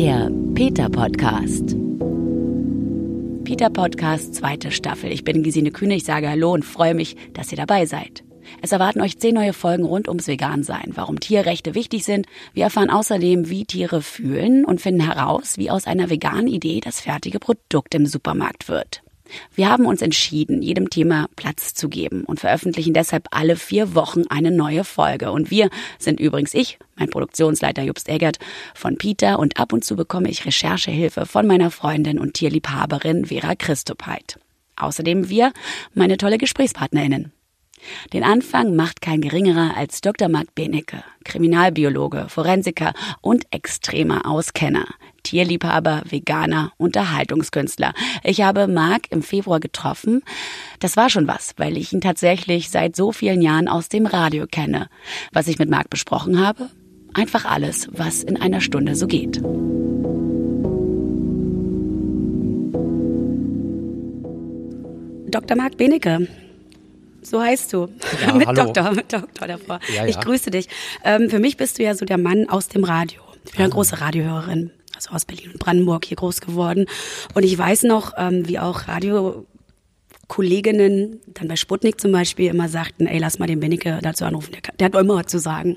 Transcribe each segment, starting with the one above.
Der Peter Podcast. Peter Podcast, zweite Staffel. Ich bin Gesine Kühne, ich sage Hallo und freue mich, dass ihr dabei seid. Es erwarten euch zehn neue Folgen rund ums Vegansein, warum Tierrechte wichtig sind. Wir erfahren außerdem, wie Tiere fühlen und finden heraus, wie aus einer veganen Idee das fertige Produkt im Supermarkt wird. Wir haben uns entschieden, jedem Thema Platz zu geben und veröffentlichen deshalb alle vier Wochen eine neue Folge. Und wir sind übrigens ich, mein Produktionsleiter Jobst Eggert, von Peter und ab und zu bekomme ich Recherchehilfe von meiner Freundin und Tierliebhaberin Vera Christopheit. Außerdem wir, meine tolle GesprächspartnerInnen. Den Anfang macht kein geringerer als Dr. Marc Benecke, Kriminalbiologe, Forensiker und extremer Auskenner, Tierliebhaber, Veganer, Unterhaltungskünstler. Ich habe Marc im Februar getroffen. Das war schon was, weil ich ihn tatsächlich seit so vielen Jahren aus dem Radio kenne. Was ich mit Marc besprochen habe? Einfach alles, was in einer Stunde so geht. Dr. Marc Benecke, so heißt du. Ja, mit hallo. Doktor, mit Doktor davor. Ja, Ich ja. grüße dich. Ähm, für mich bist du ja so der Mann aus dem Radio. Ich bin eine Ah. große Radiohörerin, also aus Berlin und Brandenburg hier groß geworden. Und ich weiß noch, ähm, wie auch Radiokolleginnen dann bei Sputnik zum Beispiel immer sagten, ey, lass mal den Benecke dazu anrufen, der, der hat immer was zu sagen.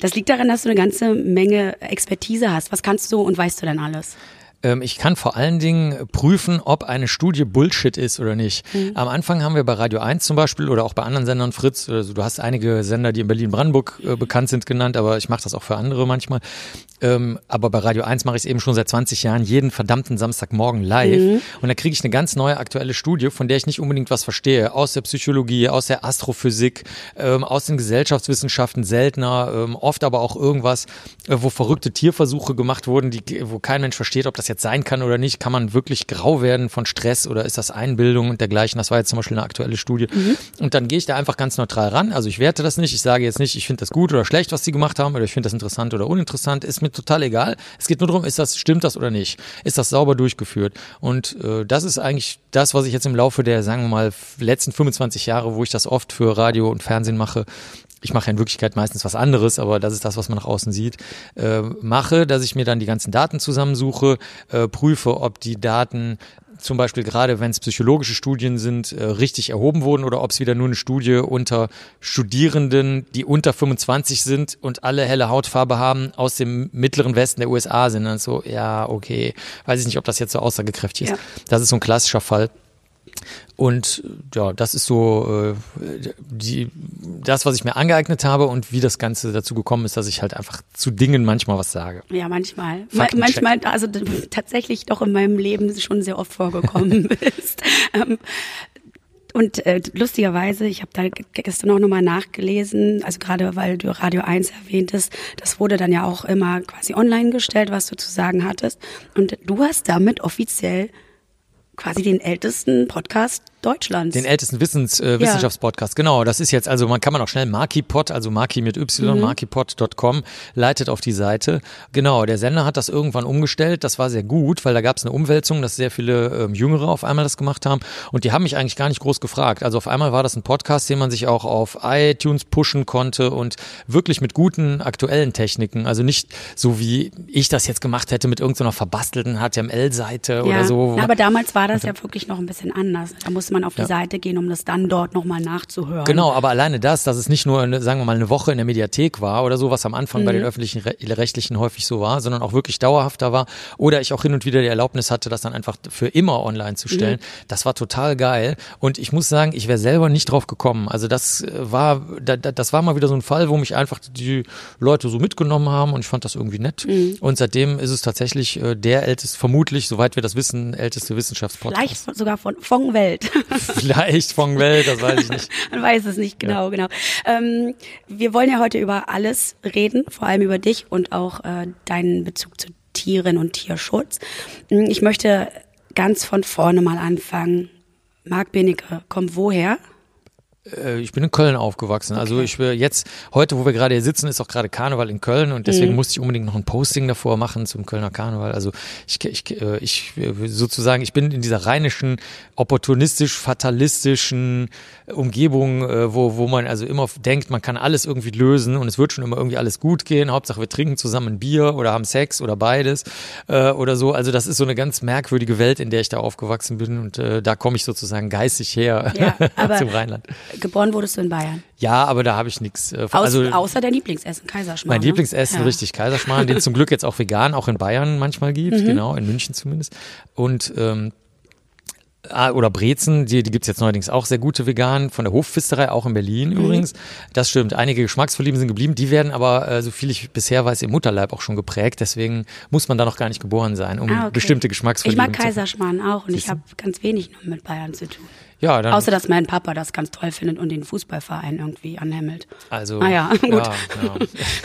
Das liegt daran, dass du eine ganze Menge Expertise hast. Was kannst du und weißt du denn alles? Ähm, ich kann vor allen Dingen prüfen, ob eine Studie Bullshit ist oder nicht. Am Anfang haben wir bei Radio 1 zum Beispiel oder auch bei anderen Sendern, Fritz, also du hast einige Sender, die in Berlin-Brandenburg äh, bekannt sind, genannt, aber ich mache das auch für andere manchmal. Ähm, aber bei Radio 1 mache ich es eben schon seit 20 Jahren, jeden verdammten Samstagmorgen live. Und da kriege ich eine ganz neue aktuelle Studie, von der ich nicht unbedingt was verstehe. Aus der Psychologie, aus der Astrophysik, ähm, aus den Gesellschaftswissenschaften seltener, ähm, oft aber auch irgendwas, äh, wo verrückte Tierversuche gemacht wurden, die, wo kein Mensch versteht, ob das jetzt sein kann oder nicht. Kann man wirklich grau werden von Stress oder ist das Einbildung und dergleichen? Das war jetzt zum Beispiel eine aktuelle Studie. Und dann gehe ich da einfach ganz neutral ran. Also ich werte das nicht. Ich sage jetzt nicht, ich finde das gut oder schlecht, was sie gemacht haben oder ich finde das interessant oder uninteressant. Ist mir total egal. Es geht nur darum, ist das, stimmt das oder nicht? Ist das sauber durchgeführt? Und äh, das ist eigentlich das, was ich jetzt im Laufe der, sagen wir mal, letzten 25 Jahre, wo ich das oft für Radio und Fernsehen mache, ich mache ja in Wirklichkeit meistens was anderes, aber das ist das, was man nach außen sieht, äh, mache, dass ich mir dann die ganzen Daten zusammensuche, äh, prüfe, ob die Daten zum Beispiel gerade wenn es psychologische Studien sind, äh, richtig erhoben wurden oder ob es wieder nur eine Studie unter Studierenden, die unter 25 sind und alle helle Hautfarbe haben, aus dem mittleren Westen der USA sind. Dann so, ja, okay, weiß ich nicht, ob das jetzt so aussagekräftig ist. Ja. Das ist so ein klassischer Fall. Und ja, das ist so äh, die, das, was ich mir angeeignet habe und wie das Ganze dazu gekommen ist, dass ich halt einfach zu Dingen manchmal was sage. Ja, manchmal. Ma manchmal, also tatsächlich doch in meinem Leben schon sehr oft vorgekommen bist. Ähm, und äh, lustigerweise, ich habe da gestern auch nochmal nachgelesen, also gerade weil du Radio 1 erwähntest, das wurde dann ja auch immer quasi online gestellt, was du zu sagen hattest. Und du hast damit offiziell quasi den ältesten Podcast Deutschlands. Den ältesten Wissens, äh, Wissenschaftspodcast, genau. Das ist jetzt, also man kann man auch schnell Markipod, also Marki mit Y, Mhm. markipod.com, leitet auf die Seite. Genau, der Sender hat das irgendwann umgestellt. Das war sehr gut, weil da gab es eine Umwälzung, dass sehr viele ähm, Jüngere auf einmal das gemacht haben. Und die haben mich eigentlich gar nicht groß gefragt. Also auf einmal war das ein Podcast, den man sich auch auf iTunes pushen konnte und wirklich mit guten aktuellen Techniken. Also nicht so wie ich das jetzt gemacht hätte mit irgendeiner verbastelten HTML-Seite oder so. Na, aber damals war das ja wirklich noch ein bisschen anders. Da musste man auf die Seite gehen, um das dann dort nochmal nachzuhören. Genau, aber alleine das, dass es nicht nur, eine, sagen wir mal, eine Woche in der Mediathek war oder so, was am Anfang Mhm. bei den öffentlichen Re rechtlichen häufig so war, sondern auch wirklich dauerhafter war. Oder ich auch hin und wieder die Erlaubnis hatte, das dann einfach für immer online zu stellen. Mhm. Das war total geil. Und ich muss sagen, ich wäre selber nicht drauf gekommen. Also das äh, war, da, da, das war mal wieder so ein Fall, wo mich einfach die Leute so mitgenommen haben und ich fand das irgendwie nett. Mhm. Und seitdem ist es tatsächlich äh, der älteste, vermutlich, soweit wir das wissen, älteste Wissenschaftspodcast. Vielleicht sogar von von Welt. Vielleicht von Welt, das weiß ich nicht. Man weiß es nicht genau, genau. Ähm, wir wollen ja heute über alles reden, vor allem über dich und auch äh, deinen Bezug zu Tieren und Tierschutz. Mm, Ich möchte ganz von vorne mal anfangen. Marc Benecke kommt woher? Äh, ich bin in Köln aufgewachsen. Also okay. Also ich will jetzt, heute, wo wir gerade hier sitzen, ist auch gerade Karneval in Köln und deswegen mhm. musste ich unbedingt noch ein Posting davor machen zum Kölner Karneval. Also ich, ich, äh, ich sozusagen, ich bin in dieser rheinischen, opportunistisch, fatalistischen Umgebung, äh, wo, wo man also immer denkt, man kann alles irgendwie lösen und es wird schon immer irgendwie alles gut gehen. Hauptsache wir trinken zusammen ein Bier oder haben Sex oder beides oder so. Also das ist so eine ganz merkwürdige Welt, in der ich da aufgewachsen bin und da komme ich sozusagen geistig her ja, zum Rheinland. Geboren wurdest du in Bayern? Ja, aber da habe ich nichts. Äh, also, außer dein Lieblingsessen, Kaiserschmarrn. Mein ne? Lieblingsessen, ja. richtig, Kaiserschmarrn, den es zum Glück jetzt auch vegan auch in Bayern manchmal gibt, mhm. genau, in München zumindest. Und ähm, ah, oder Brezen, die, die gibt's jetzt neuerdings auch sehr gute vegan, von der Hofpfisterei, auch in Berlin mhm. übrigens. Das stimmt, einige Geschmacksverlieben sind geblieben, die werden aber, äh, so viel ich bisher weiß, im Mutterleib auch schon geprägt, deswegen muss man da noch gar nicht geboren sein, um ah, okay. bestimmte Geschmacksverlieben zu Ich mag Kaiserschmarrn auch und ich habe ganz wenig noch mit Bayern zu tun. Ja, dann Außer, dass mein Papa das ganz toll findet und den Fußballverein irgendwie anhämmelt. Also, ah ja, gut. Ja,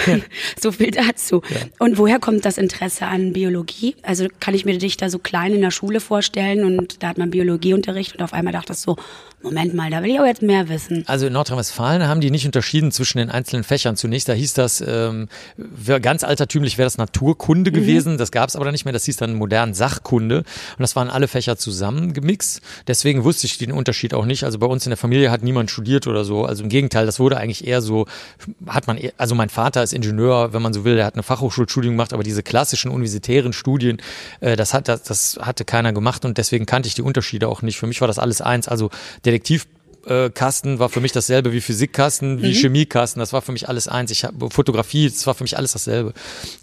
ja. so viel dazu. Ja. Und woher kommt das Interesse an Biologie? Also kann ich mir dich da so klein in der Schule vorstellen und da hat man Biologieunterricht und auf einmal dachte ich so, Moment mal, da will ich aber jetzt mehr wissen. Also in Nordrhein-Westfalen haben die nicht unterschieden zwischen den einzelnen Fächern. Zunächst, da hieß das, ähm, ganz altertümlich wäre das Naturkunde mhm. gewesen, das gab es aber nicht mehr, das hieß dann modern Sachkunde und das waren alle Fächer zusammengemixt. Deswegen wusste ich den Unterschied auch nicht. Also bei uns in der Familie hat niemand studiert oder so. Also im Gegenteil, das wurde eigentlich eher so, hat man, eher, also mein Vater ist Ingenieur, wenn man so will, der hat eine Fachhochschulstudium gemacht, aber diese klassischen universitären Studien, äh, das hat, das, das hatte keiner gemacht und deswegen kannte ich die Unterschiede auch nicht. Für mich war das alles eins. Also der Detektivkasten war für mich dasselbe wie Physikkasten, wie mhm. Chemiekasten. Das war für mich alles eins. Ich habe Fotografie, das war für mich alles dasselbe.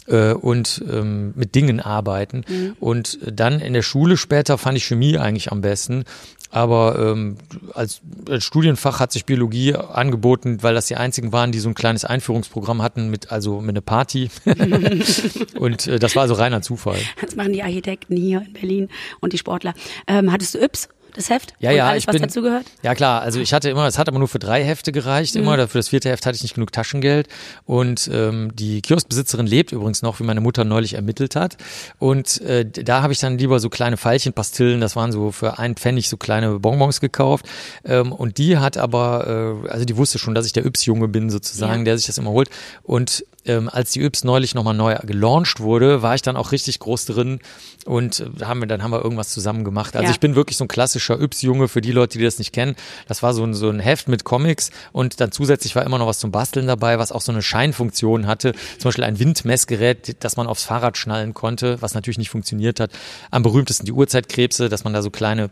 Äh, und ähm, mit Dingen arbeiten. Mhm. Und dann in der Schule später fand ich Chemie eigentlich am besten. Aber ähm, als, als Studienfach hat sich Biologie angeboten, weil das die einzigen waren, die so ein kleines Einführungsprogramm hatten mit also mit einer Party. und äh, das war also reiner Zufall. Das machen die Architekten hier in Berlin und die Sportler. Ähm, hattest du Yps? Das Heft? Ja, ja, alles, ich was bin, dazu gehört? Ja, klar. Also ich hatte immer, es hat aber nur für drei Hefte gereicht. Mhm. Immer für das vierte Heft hatte ich nicht genug Taschengeld. Und ähm, die Kioskbesitzerin lebt übrigens noch, wie meine Mutter neulich ermittelt hat. Und äh, da habe ich dann lieber so kleine Veilchenpastillen, das waren so für einen Pfennig so kleine Bonbons gekauft. Ähm, und die hat aber, äh, also die wusste schon, dass ich der Yps-Junge bin sozusagen, ja. der sich das immer holt. Und ähm, als die Yps neulich nochmal neu gelauncht wurde, war ich dann auch richtig groß drin und äh, haben wir, dann haben wir irgendwas zusammen gemacht. Also ja. ich bin wirklich so ein klassischer Yps-Junge für die Leute, die das nicht kennen. Das war so ein, so ein Heft mit Comics und dann zusätzlich war immer noch was zum Basteln dabei, was auch so eine Scheinfunktion hatte. Zum Beispiel ein Windmessgerät, das man aufs Fahrrad schnallen konnte, was natürlich nicht funktioniert hat. Am berühmtesten die Urzeitkrebse, dass man da so kleine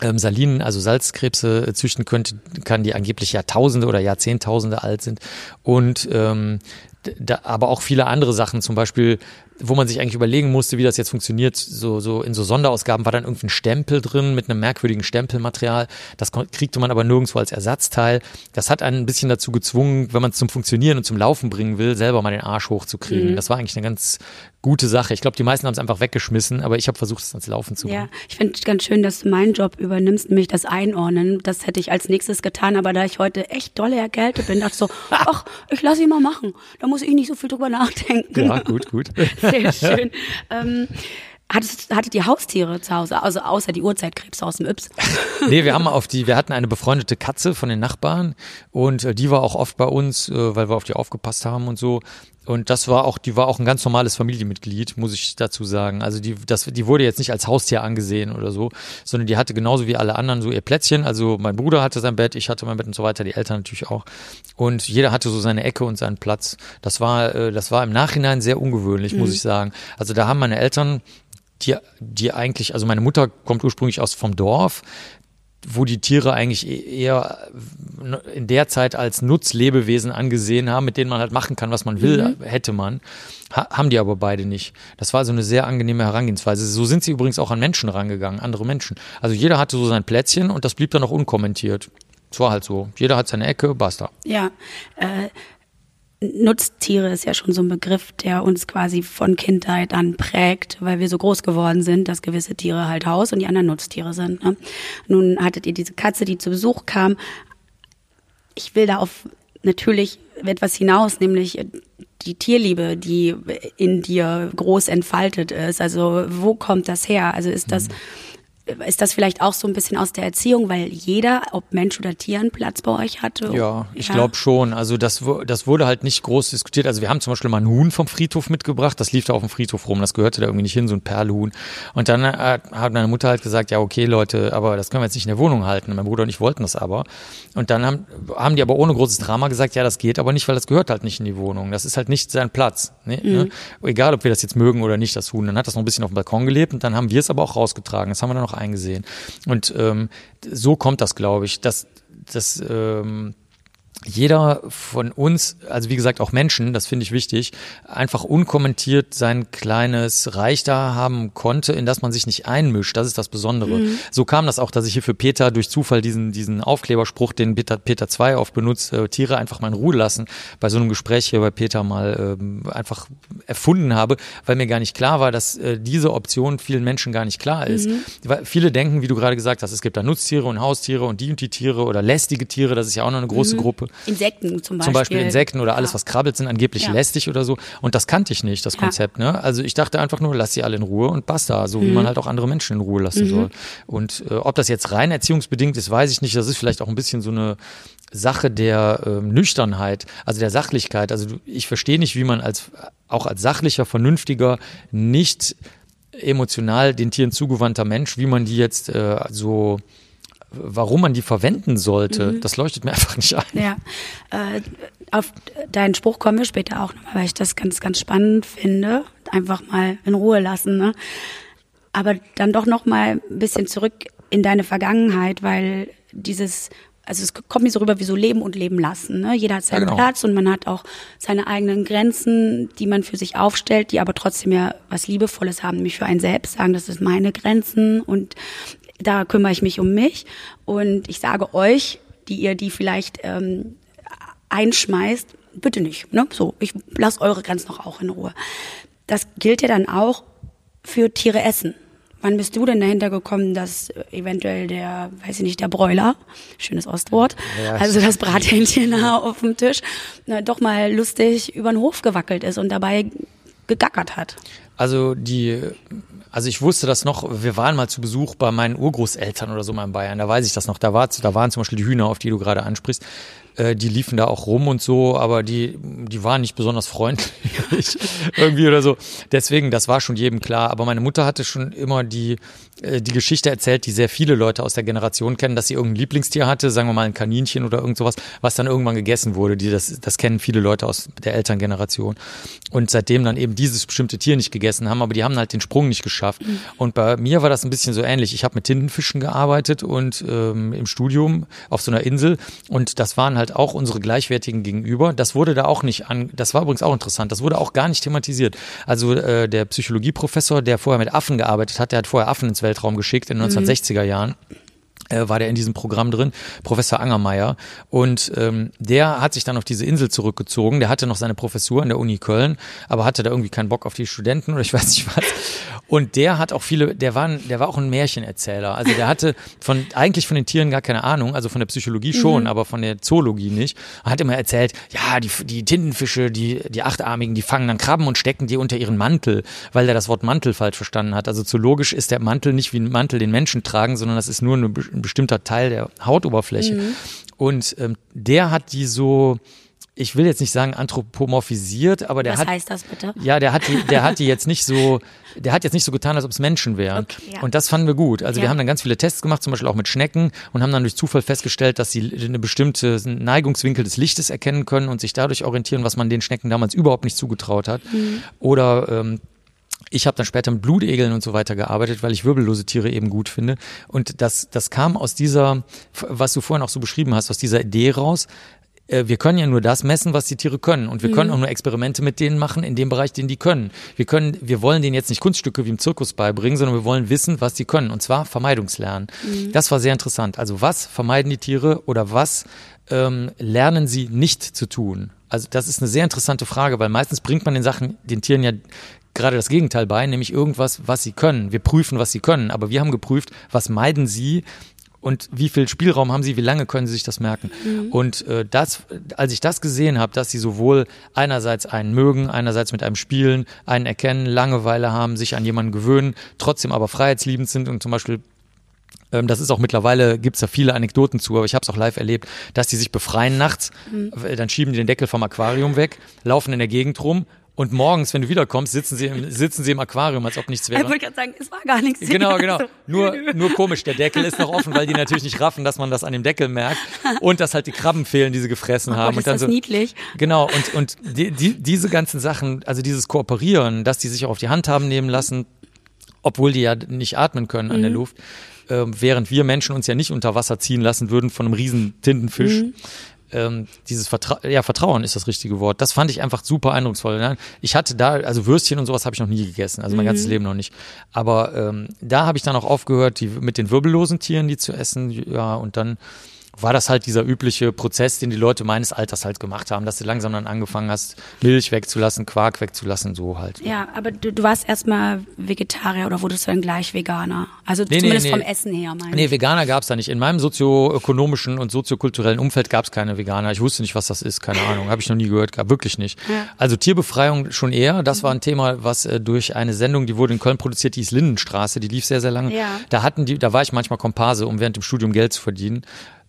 ähm, Salinen, also Salzkrebse äh, züchten könnte, kann, die angeblich Jahrtausende oder Jahrzehntausende alt sind. Und ähm, da, aber auch viele andere Sachen, zum Beispiel wo man sich eigentlich überlegen musste, wie das jetzt funktioniert, so, so in so Sonderausgaben war dann irgendwie ein Stempel drin mit einem merkwürdigen Stempelmaterial. Das kriegte man aber nirgendwo als Ersatzteil. Das hat einen ein bisschen dazu gezwungen, wenn man es zum Funktionieren und zum Laufen bringen will, selber mal den Arsch hochzukriegen. Mhm. Das war eigentlich eine ganz gute Sache. Ich glaube, die meisten haben es einfach weggeschmissen, aber ich habe versucht, es ans Laufen zu bringen. Ja, ich finde es ganz schön, dass du meinen Job übernimmst, nämlich das Einordnen. Das hätte ich als nächstes getan, aber da ich heute echt dolle erkältet bin, dachte ich so, ach, ich lasse ihn mal machen. Da muss ich nicht so viel drüber nachdenken. Ja, gut, gut. Sehr schön. ähm, Hattest, hattet ihr Haustiere zu Hause, also außer die Urzeitkrebse aus dem Yps? nee, wir haben auf die, wir hatten eine befreundete Katze von den Nachbarn und äh, die war auch oft bei uns, äh, weil wir auf die aufgepasst haben und so. Und das war auch, die war auch ein ganz normales Familienmitglied, muss ich dazu sagen. Also die, das, die wurde jetzt nicht als Haustier angesehen oder so, sondern die hatte genauso wie alle anderen so ihr Plätzchen. Also mein Bruder hatte sein Bett, ich hatte mein Bett und so weiter, die Eltern natürlich auch. Und jeder hatte so seine Ecke und seinen Platz. Das war, äh, das war im Nachhinein sehr ungewöhnlich, mhm. muss ich sagen. Also da haben meine Eltern die, die eigentlich, also meine Mutter kommt ursprünglich aus vom Dorf, wo die Tiere eigentlich e-, eher in der Zeit als Nutzlebewesen angesehen haben, mit denen man halt machen kann, was man will, mhm. hätte man. Ha haben die aber beide nicht. Das war so eine sehr angenehme Herangehensweise. So sind sie übrigens auch an Menschen rangegangen, andere Menschen. Also jeder hatte so sein Plätzchen und das blieb dann auch unkommentiert. Es war halt so. Jeder hat seine Ecke, basta. Ja, äh, Nutztiere ist ja schon so ein Begriff, der uns quasi von Kindheit an prägt, weil wir so groß geworden sind, dass gewisse Tiere halt Haus und die anderen Nutztiere sind. Ne? Nun hattet ihr diese Katze, die zu Besuch kam. Ich will da auf natürlich etwas hinaus, nämlich die Tierliebe, die in dir groß entfaltet ist. Also wo kommt das her? Also ist das ist das vielleicht auch so ein bisschen aus der Erziehung, weil jeder, ob Mensch oder Tier, einen Platz bei euch hatte? Ja, ich ja. glaube schon. Also das, das wurde halt nicht groß diskutiert. Also wir haben zum Beispiel mal ein Huhn vom Friedhof mitgebracht, das lief da auf dem Friedhof rum, das gehörte da irgendwie nicht hin, so ein Perlhuhn. Und dann äh, hat meine Mutter halt gesagt, ja okay Leute, aber das können wir jetzt nicht in der Wohnung halten. Und mein Bruder und ich wollten das aber. Und dann haben, haben die aber ohne großes Drama gesagt, ja das geht aber nicht, weil das gehört halt nicht in die Wohnung. Das ist halt nicht sein Platz. Ne? Mhm. ne? Egal, ob wir das jetzt mögen oder nicht, das Huhn. Dann hat das noch ein bisschen auf dem Balkon gelebt und dann haben wir es aber auch rausgetragen. Das haben wir dann auch eingesehen. Und ähm, so kommt das, glaube ich, dass, dass ähm, jeder von uns, also wie gesagt auch Menschen, das finde ich wichtig, einfach unkommentiert sein kleines Reich da haben konnte, in das man sich nicht einmischt. Das ist das Besondere. Mhm. So kam das auch, dass ich hier für Peter durch Zufall diesen, diesen Aufkleberspruch, den Peter, Peter 2 oft benutzt, äh, Tiere einfach mal in Ruhe lassen, bei so einem Gespräch hier bei Peter mal äh, einfach erfunden habe, weil mir gar nicht klar war, dass äh, diese Option vielen Menschen gar nicht klar ist. Mhm. Weil viele denken, wie du gerade gesagt hast, es gibt da Nutztiere und Haustiere und die und die Tiere oder lästige Tiere, das ist ja auch noch eine große mhm. Gruppe. Insekten zum Beispiel. Zum Beispiel Insekten oder alles, was krabbelt, sind angeblich ja. lästig oder so. Und das kannte ich nicht, das Konzept. Ne? Also ich dachte einfach nur, lass sie alle in Ruhe und basta, so mhm. wie man halt auch andere Menschen in Ruhe lassen mhm. soll. Und äh, ob das jetzt rein erziehungsbedingt ist, weiß ich nicht. Das ist vielleicht auch ein bisschen so eine Sache der äh, Nüchternheit, also der Sachlichkeit. Also ich verstehe nicht, wie man als auch als sachlicher, vernünftiger, nicht emotional den Tieren zugewandter Mensch, wie man die jetzt äh, so warum man die verwenden sollte, mhm. das leuchtet mir einfach nicht ein. Ja, äh, auf deinen Spruch kommen wir später auch nochmal, weil ich das ganz, ganz spannend finde. Einfach mal in Ruhe lassen. Ne? Aber dann doch nochmal ein bisschen zurück in deine Vergangenheit, weil dieses also es kommt mir so rüber wie so Leben und Leben lassen. Ne? Jeder hat seinen ja, genau. Platz und man hat auch seine eigenen Grenzen, die man für sich aufstellt, die aber trotzdem ja was Liebevolles haben, nämlich für einen selbst sagen, das ist meine Grenzen und da kümmere ich mich um mich und ich sage euch, die ihr die vielleicht ähm, einschmeißt, bitte nicht. Ne? So, ich lasse eure Grenzen noch auch in Ruhe. Das gilt ja dann auch für Tiere essen. Wann bist du denn dahinter gekommen, dass eventuell der, weiß ich nicht, der Bräuler, schönes Ostwort, ja, also das Brathähnchen auf dem Tisch, na, doch mal lustig über den Hof gewackelt ist und dabei gegackert hat? Also die also ich wusste das noch, wir waren mal zu Besuch bei meinen Urgroßeltern oder so mal in Bayern, da weiß ich das noch. Da, war, da waren zum Beispiel die Hühner, auf die du gerade ansprichst. Äh, die liefen da auch rum und so, aber die, die waren nicht besonders freundlich irgendwie oder so. Deswegen, das war schon jedem klar. Aber meine Mutter hatte schon immer die, äh, die Geschichte erzählt, die sehr viele Leute aus der Generation kennen, dass sie irgendein Lieblingstier hatte, sagen wir mal ein Kaninchen oder irgend sowas, was dann irgendwann gegessen wurde. Die, das, das kennen viele Leute aus der Elterngeneration. Und seitdem dann eben dieses bestimmte Tier nicht gegessen haben, aber die haben halt den Sprung nicht geschafft. Mhm. Und bei mir war das ein bisschen so ähnlich. Ich habe mit Tintenfischen gearbeitet und ähm, im Studium auf so einer Insel und das waren halt halt auch unsere Gleichwertigen gegenüber. Das wurde da auch nicht an, das war übrigens auch interessant, das wurde auch gar nicht thematisiert. Also äh, der Psychologieprofessor, der vorher mit Affen gearbeitet hat, der hat vorher Affen ins Weltraum geschickt in den 1960er Jahren äh, war der in diesem Programm drin, Professor Angermeier. Und ähm, der hat sich dann auf diese Insel zurückgezogen. Der hatte noch seine Professur an der Uni Köln, aber hatte da irgendwie keinen Bock auf die Studenten oder ich weiß nicht was. Und der hat auch viele, der war, der war auch ein Märchenerzähler. Also der hatte von eigentlich von den Tieren gar keine Ahnung, also von der Psychologie schon, mhm. aber von der Zoologie nicht. Er hat immer erzählt, ja, die, die Tintenfische, die, die Achtarmigen, die fangen dann Krabben und stecken die unter ihren Mantel, weil der das Wort Mantel falsch verstanden hat. Also zoologisch ist der Mantel nicht wie ein Mantel den Menschen tragen, sondern das ist nur eine ein bestimmter Teil der Hautoberfläche. Mhm. Und ähm, der hat die so, ich will jetzt nicht sagen anthropomorphisiert, aber der Was hat. Was heißt das bitte? Ja, der hat die, der hat die jetzt nicht so, der hat jetzt nicht so getan, als ob es Menschen wären. Okay, ja. Und das fanden wir gut. Also ja. wir haben dann ganz viele Tests gemacht, zum Beispiel auch mit Schnecken und haben dann durch Zufall festgestellt, dass sie eine bestimmte Neigungswinkel des Lichtes erkennen können und sich dadurch orientieren, was man den Schnecken damals überhaupt nicht zugetraut hat. Mhm. Oder ähm, ich habe dann später mit Blutegeln und so weiter gearbeitet, weil ich wirbellose Tiere eben gut finde. Und das, das kam aus dieser, was du vorhin auch so beschrieben hast, aus dieser Idee raus. Äh, wir können ja nur das messen, was die Tiere können. Und wir mhm. können auch nur Experimente mit denen machen in dem Bereich, den die können. Wir können, wir wollen denen jetzt nicht Kunststücke wie im Zirkus beibringen, sondern wir wollen wissen, was die können. Und zwar Vermeidungslernen. Mhm. Das war sehr interessant. Also was vermeiden die Tiere oder was ähm, lernen sie nicht zu tun? Also das ist eine sehr interessante Frage, weil meistens bringt man den Sachen, den Tieren ja gerade das Gegenteil bei, nämlich irgendwas, was sie können. Wir prüfen, was sie können, aber wir haben geprüft, was meiden sie und wie viel Spielraum haben sie, wie lange können sie sich das merken. Mhm. Und äh, das, als ich das gesehen habe, dass sie sowohl einerseits einen mögen, einerseits mit einem spielen, einen erkennen, Langeweile haben, sich an jemanden gewöhnen, trotzdem aber freiheitsliebend sind und zum Beispiel Ähm, das ist auch mittlerweile, gibt's da viele Anekdoten zu, aber ich habe es auch live erlebt, dass die sich befreien nachts, mhm. dann schieben die den Deckel vom Aquarium weg, laufen in der Gegend rum, und morgens, wenn du wiederkommst, sitzen sie im, sitzen sie im Aquarium, als ob nichts wäre. Ich wollte gerade sagen, es war gar nichts. Genau, genau. Nur, nur komisch, der Deckel ist noch offen, weil die natürlich nicht raffen, dass man das an dem Deckel merkt. Und dass halt die Krabben fehlen, die sie gefressen oh, haben. Gott, und dann ist das so, niedlich. Genau, und, und die, die, diese ganzen Sachen, also dieses Kooperieren, dass die sich auch auf die Hand haben nehmen lassen, obwohl die ja nicht atmen können an der Mhm. Luft, äh, während wir Menschen uns ja nicht unter Wasser ziehen lassen würden von einem riesen Tintenfisch. Mhm. Ähm, dieses Vertra ja, Vertrauen ist das richtige Wort. Das fand ich einfach super eindrucksvoll. Ne? Ich hatte da, also Würstchen und sowas habe ich noch nie gegessen, also mein ganzes Leben noch nicht. Aber ähm, da habe ich dann auch aufgehört, die mit den wirbellosen Tieren die zu essen. Ja, und dann war das halt dieser übliche Prozess, den die Leute meines Alters halt gemacht haben, dass du langsam dann angefangen hast, Milch wegzulassen, Quark wegzulassen, so halt. Ja, aber du, du warst erstmal Vegetarier oder wurdest du dann gleich Veganer? Also Nee, zumindest nee. vom Essen her, meine Nee. Veganer gab's da nicht. In meinem sozioökonomischen und soziokulturellen Umfeld gab's keine Veganer. Ich wusste nicht, was das ist, keine Ahnung. Habe ich noch nie gehört, gab wirklich nicht. Ja. Also Tierbefreiung schon eher. Das war ein Thema, was äh, durch eine Sendung, die wurde in Köln produziert, die hieß Lindenstraße, die lief sehr, sehr lange. Ja. Da hatten die, da war ich manchmal Komparse, um während dem Studium Geld zu verdienen.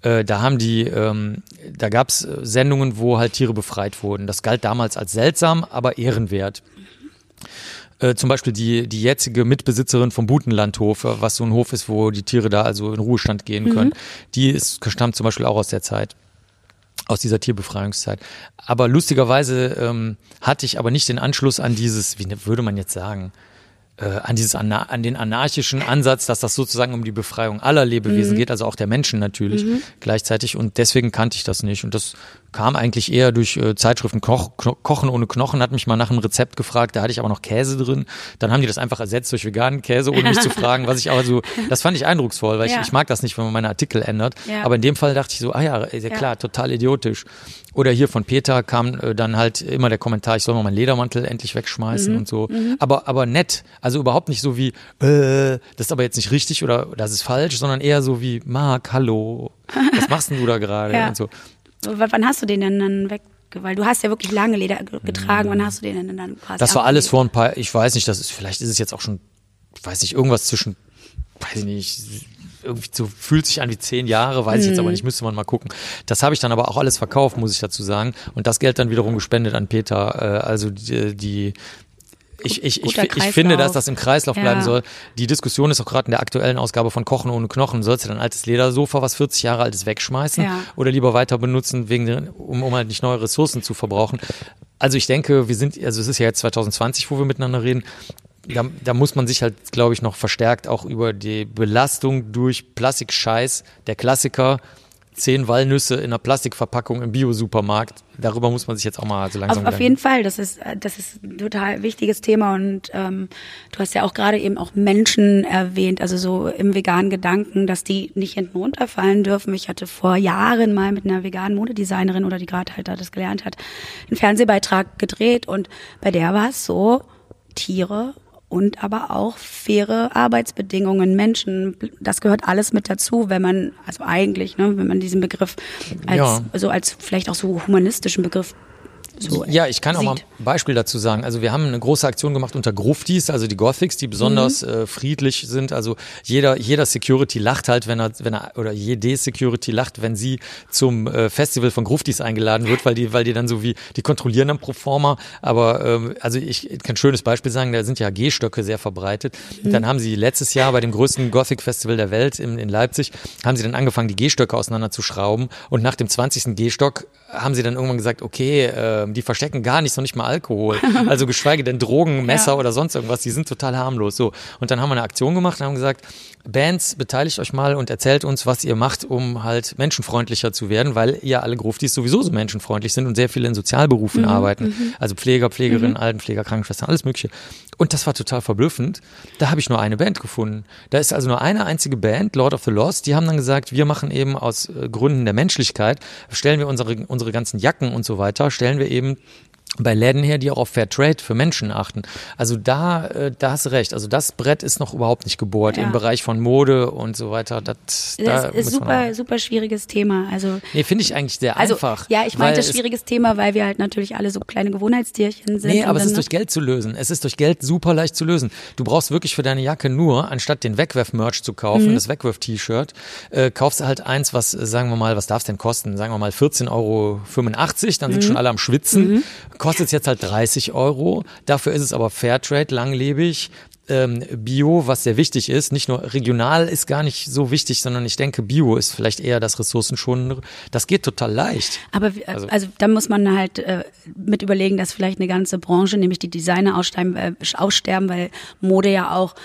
Äh, Da haben die, ähm, da gab's äh, Sendungen, wo halt Tiere befreit wurden. Das galt damals als seltsam, aber ehrenwert. Äh, zum Beispiel die, die jetzige Mitbesitzerin vom Butenlandhof, äh, was so ein Hof ist, wo die Tiere da also in Ruhestand gehen können, die ist, stammt zum Beispiel auch aus der Zeit aus dieser Tierbefreiungszeit. Aber lustigerweise ähm, hatte ich aber nicht den Anschluss an dieses, wie ne- würde man jetzt sagen, äh, an dieses an den anarchischen Ansatz, dass das sozusagen um die Befreiung aller Lebewesen geht, also auch der Menschen natürlich gleichzeitig. Und deswegen kannte ich das nicht. Und das kam eigentlich eher durch äh, Zeitschriften. Koch, Kno Kochen ohne Knochen hat mich mal nach einem Rezept gefragt. Da hatte ich aber noch Käse drin. Dann haben die das einfach ersetzt durch veganen Käse, ohne mich zu fragen. Was ich aber so, das fand ich eindrucksvoll, weil Ja. ich, ich mag das nicht, wenn man meine Artikel ändert. Ja. Aber in dem Fall dachte ich so, ah ja, ist ja klar, total idiotisch. Oder hier von Peter kam äh, dann halt immer der Kommentar, ich soll mal meinen Ledermantel endlich wegschmeißen Mhm. und so. Aber, aber nett. Also überhaupt nicht so wie, äh, das ist aber jetzt nicht richtig oder das ist falsch, sondern eher so wie, Marc, hallo, was machst denn du da gerade? Ja. Und so. Wann hast du den denn dann weg? Weil du hast ja wirklich lange Leder ge- getragen. Wann hast du den denn dann quasi Das war alles vor ein paar, ich weiß nicht, das ist, vielleicht ist es jetzt auch schon, weiß nicht, irgendwas zwischen, weiß ich nicht, irgendwie so fühlt sich an wie zehn Jahre, weiß ich jetzt aber nicht, müsste man mal gucken. Das habe ich dann aber auch alles verkauft, muss ich dazu sagen. Und das Geld dann wiederum gespendet an Peter. Äh, also die, die ich, ich, ich, ich finde, dass das im Kreislauf Ja. bleiben soll. Die Diskussion ist auch gerade in der aktuellen Ausgabe von Kochen ohne Knochen. Sollst du dein altes Ledersofa, was 40 Jahre alt ist, wegschmeißen Ja. oder lieber weiter benutzen, wegen um, um halt nicht neue Ressourcen zu verbrauchen? Also ich denke, wir sind, also es ist ja jetzt 2020, wo wir miteinander reden. Da, da muss man sich halt, glaube ich, noch verstärkt auch über die Belastung durch Plastikscheiß, der Klassiker, zehn Walnüsse in einer Plastikverpackung im Biosupermarkt. Darüber muss man sich jetzt auch mal so langsam Auf, auf jeden Fall, das ist, äh, das ist ein total wichtiges Thema und ähm, du hast ja auch gerade eben auch Menschen erwähnt, also so im veganen Gedanken, dass die nicht hinten runterfallen dürfen. Ich hatte vor Jahren mal mit einer veganen Modedesignerin oder die gerade halt da das gelernt hat, einen Fernsehbeitrag gedreht und bei der war es so, Tiere und aber auch faire Arbeitsbedingungen, Menschen, das gehört alles mit dazu, wenn man, also eigentlich, ne, wenn man diesen Begriff als, Ja. so als vielleicht auch so humanistischen Begriff so Ja, ich kann auch mal sieht. ein Beispiel dazu sagen. Also wir haben eine große Aktion gemacht unter Gruftis, also die Gothics, die besonders Mhm. äh, friedlich sind. Also jeder, jeder Security lacht halt, wenn er, wenn er, oder jede Security lacht, wenn sie zum äh, Festival von Gruftis eingeladen wird, weil die, weil die dann so wie, die kontrollieren dann pro forma. Aber ähm, also ich kann ein schönes Beispiel sagen, da sind ja Gehstöcke sehr verbreitet. Mhm. Dann haben sie letztes Jahr bei dem größten Gothic Festival der Welt in, in Leipzig, haben sie dann angefangen, die Gehstöcke auseinanderzuschrauben. Und nach dem 20. Gehstock haben sie dann irgendwann gesagt, okay, ähm, die verstecken gar nichts, noch nicht mal Alkohol. Also geschweige denn Drogen, Messer Ja. oder sonst irgendwas, die sind total harmlos. So. Und dann haben wir eine Aktion gemacht und haben gesagt, Bands, beteiligt euch mal und erzählt uns, was ihr macht, um halt menschenfreundlicher zu werden, weil ihr alle Gruftis sowieso so menschenfreundlich sind und sehr viele in Sozialberufen arbeiten. Also Pfleger, Pflegerinnen, Altenpfleger, Krankenschwestern, alles mögliche. Und das war total verblüffend. Da habe ich nur eine Band gefunden. Da ist also nur eine einzige Band, Lord of the Lost, die haben dann gesagt, wir machen eben aus äh, Gründen der Menschlichkeit, stellen wir unsere, unsere ganzen Jacken und so weiter, stellen wir eben bei Läden her, die auch auf Fair Trade für Menschen achten. Also da, äh, da hast du recht. Also das Brett ist noch überhaupt nicht gebohrt Ja. im Bereich von Mode und so weiter. Das, da Das ist muss man super, super schwieriges Thema. Also Nee, finde ich eigentlich sehr Also, einfach. ja, ich meinte es- schwieriges Thema, weil wir halt natürlich alle so kleine Gewohnheitstierchen sind. Nee, aber es ist durch Geld zu lösen. Es ist durch Geld super leicht zu lösen. Du brauchst wirklich für deine Jacke nur, anstatt den Wegwerf-Merch zu kaufen, Mhm. das Wegwerf-T-Shirt, äh, kaufst du halt eins, was, äh, sagen wir mal, was darf es denn kosten? Sagen wir mal 14,85 Euro, dann Mhm. sind schon alle am Schwitzen. Kostet jetzt halt 30 Euro. Dafür ist es aber Fairtrade, langlebig. Ähm, Bio, was sehr wichtig ist, nicht nur regional ist gar nicht so wichtig, sondern ich denke, Bio ist vielleicht eher das ressourcenschonende. Das geht total leicht. Aber wir- also, da muss man halt äh, mit überlegen, dass vielleicht eine ganze Branche, nämlich die Designer aussterben, äh, aussterben, weil Mode ja auch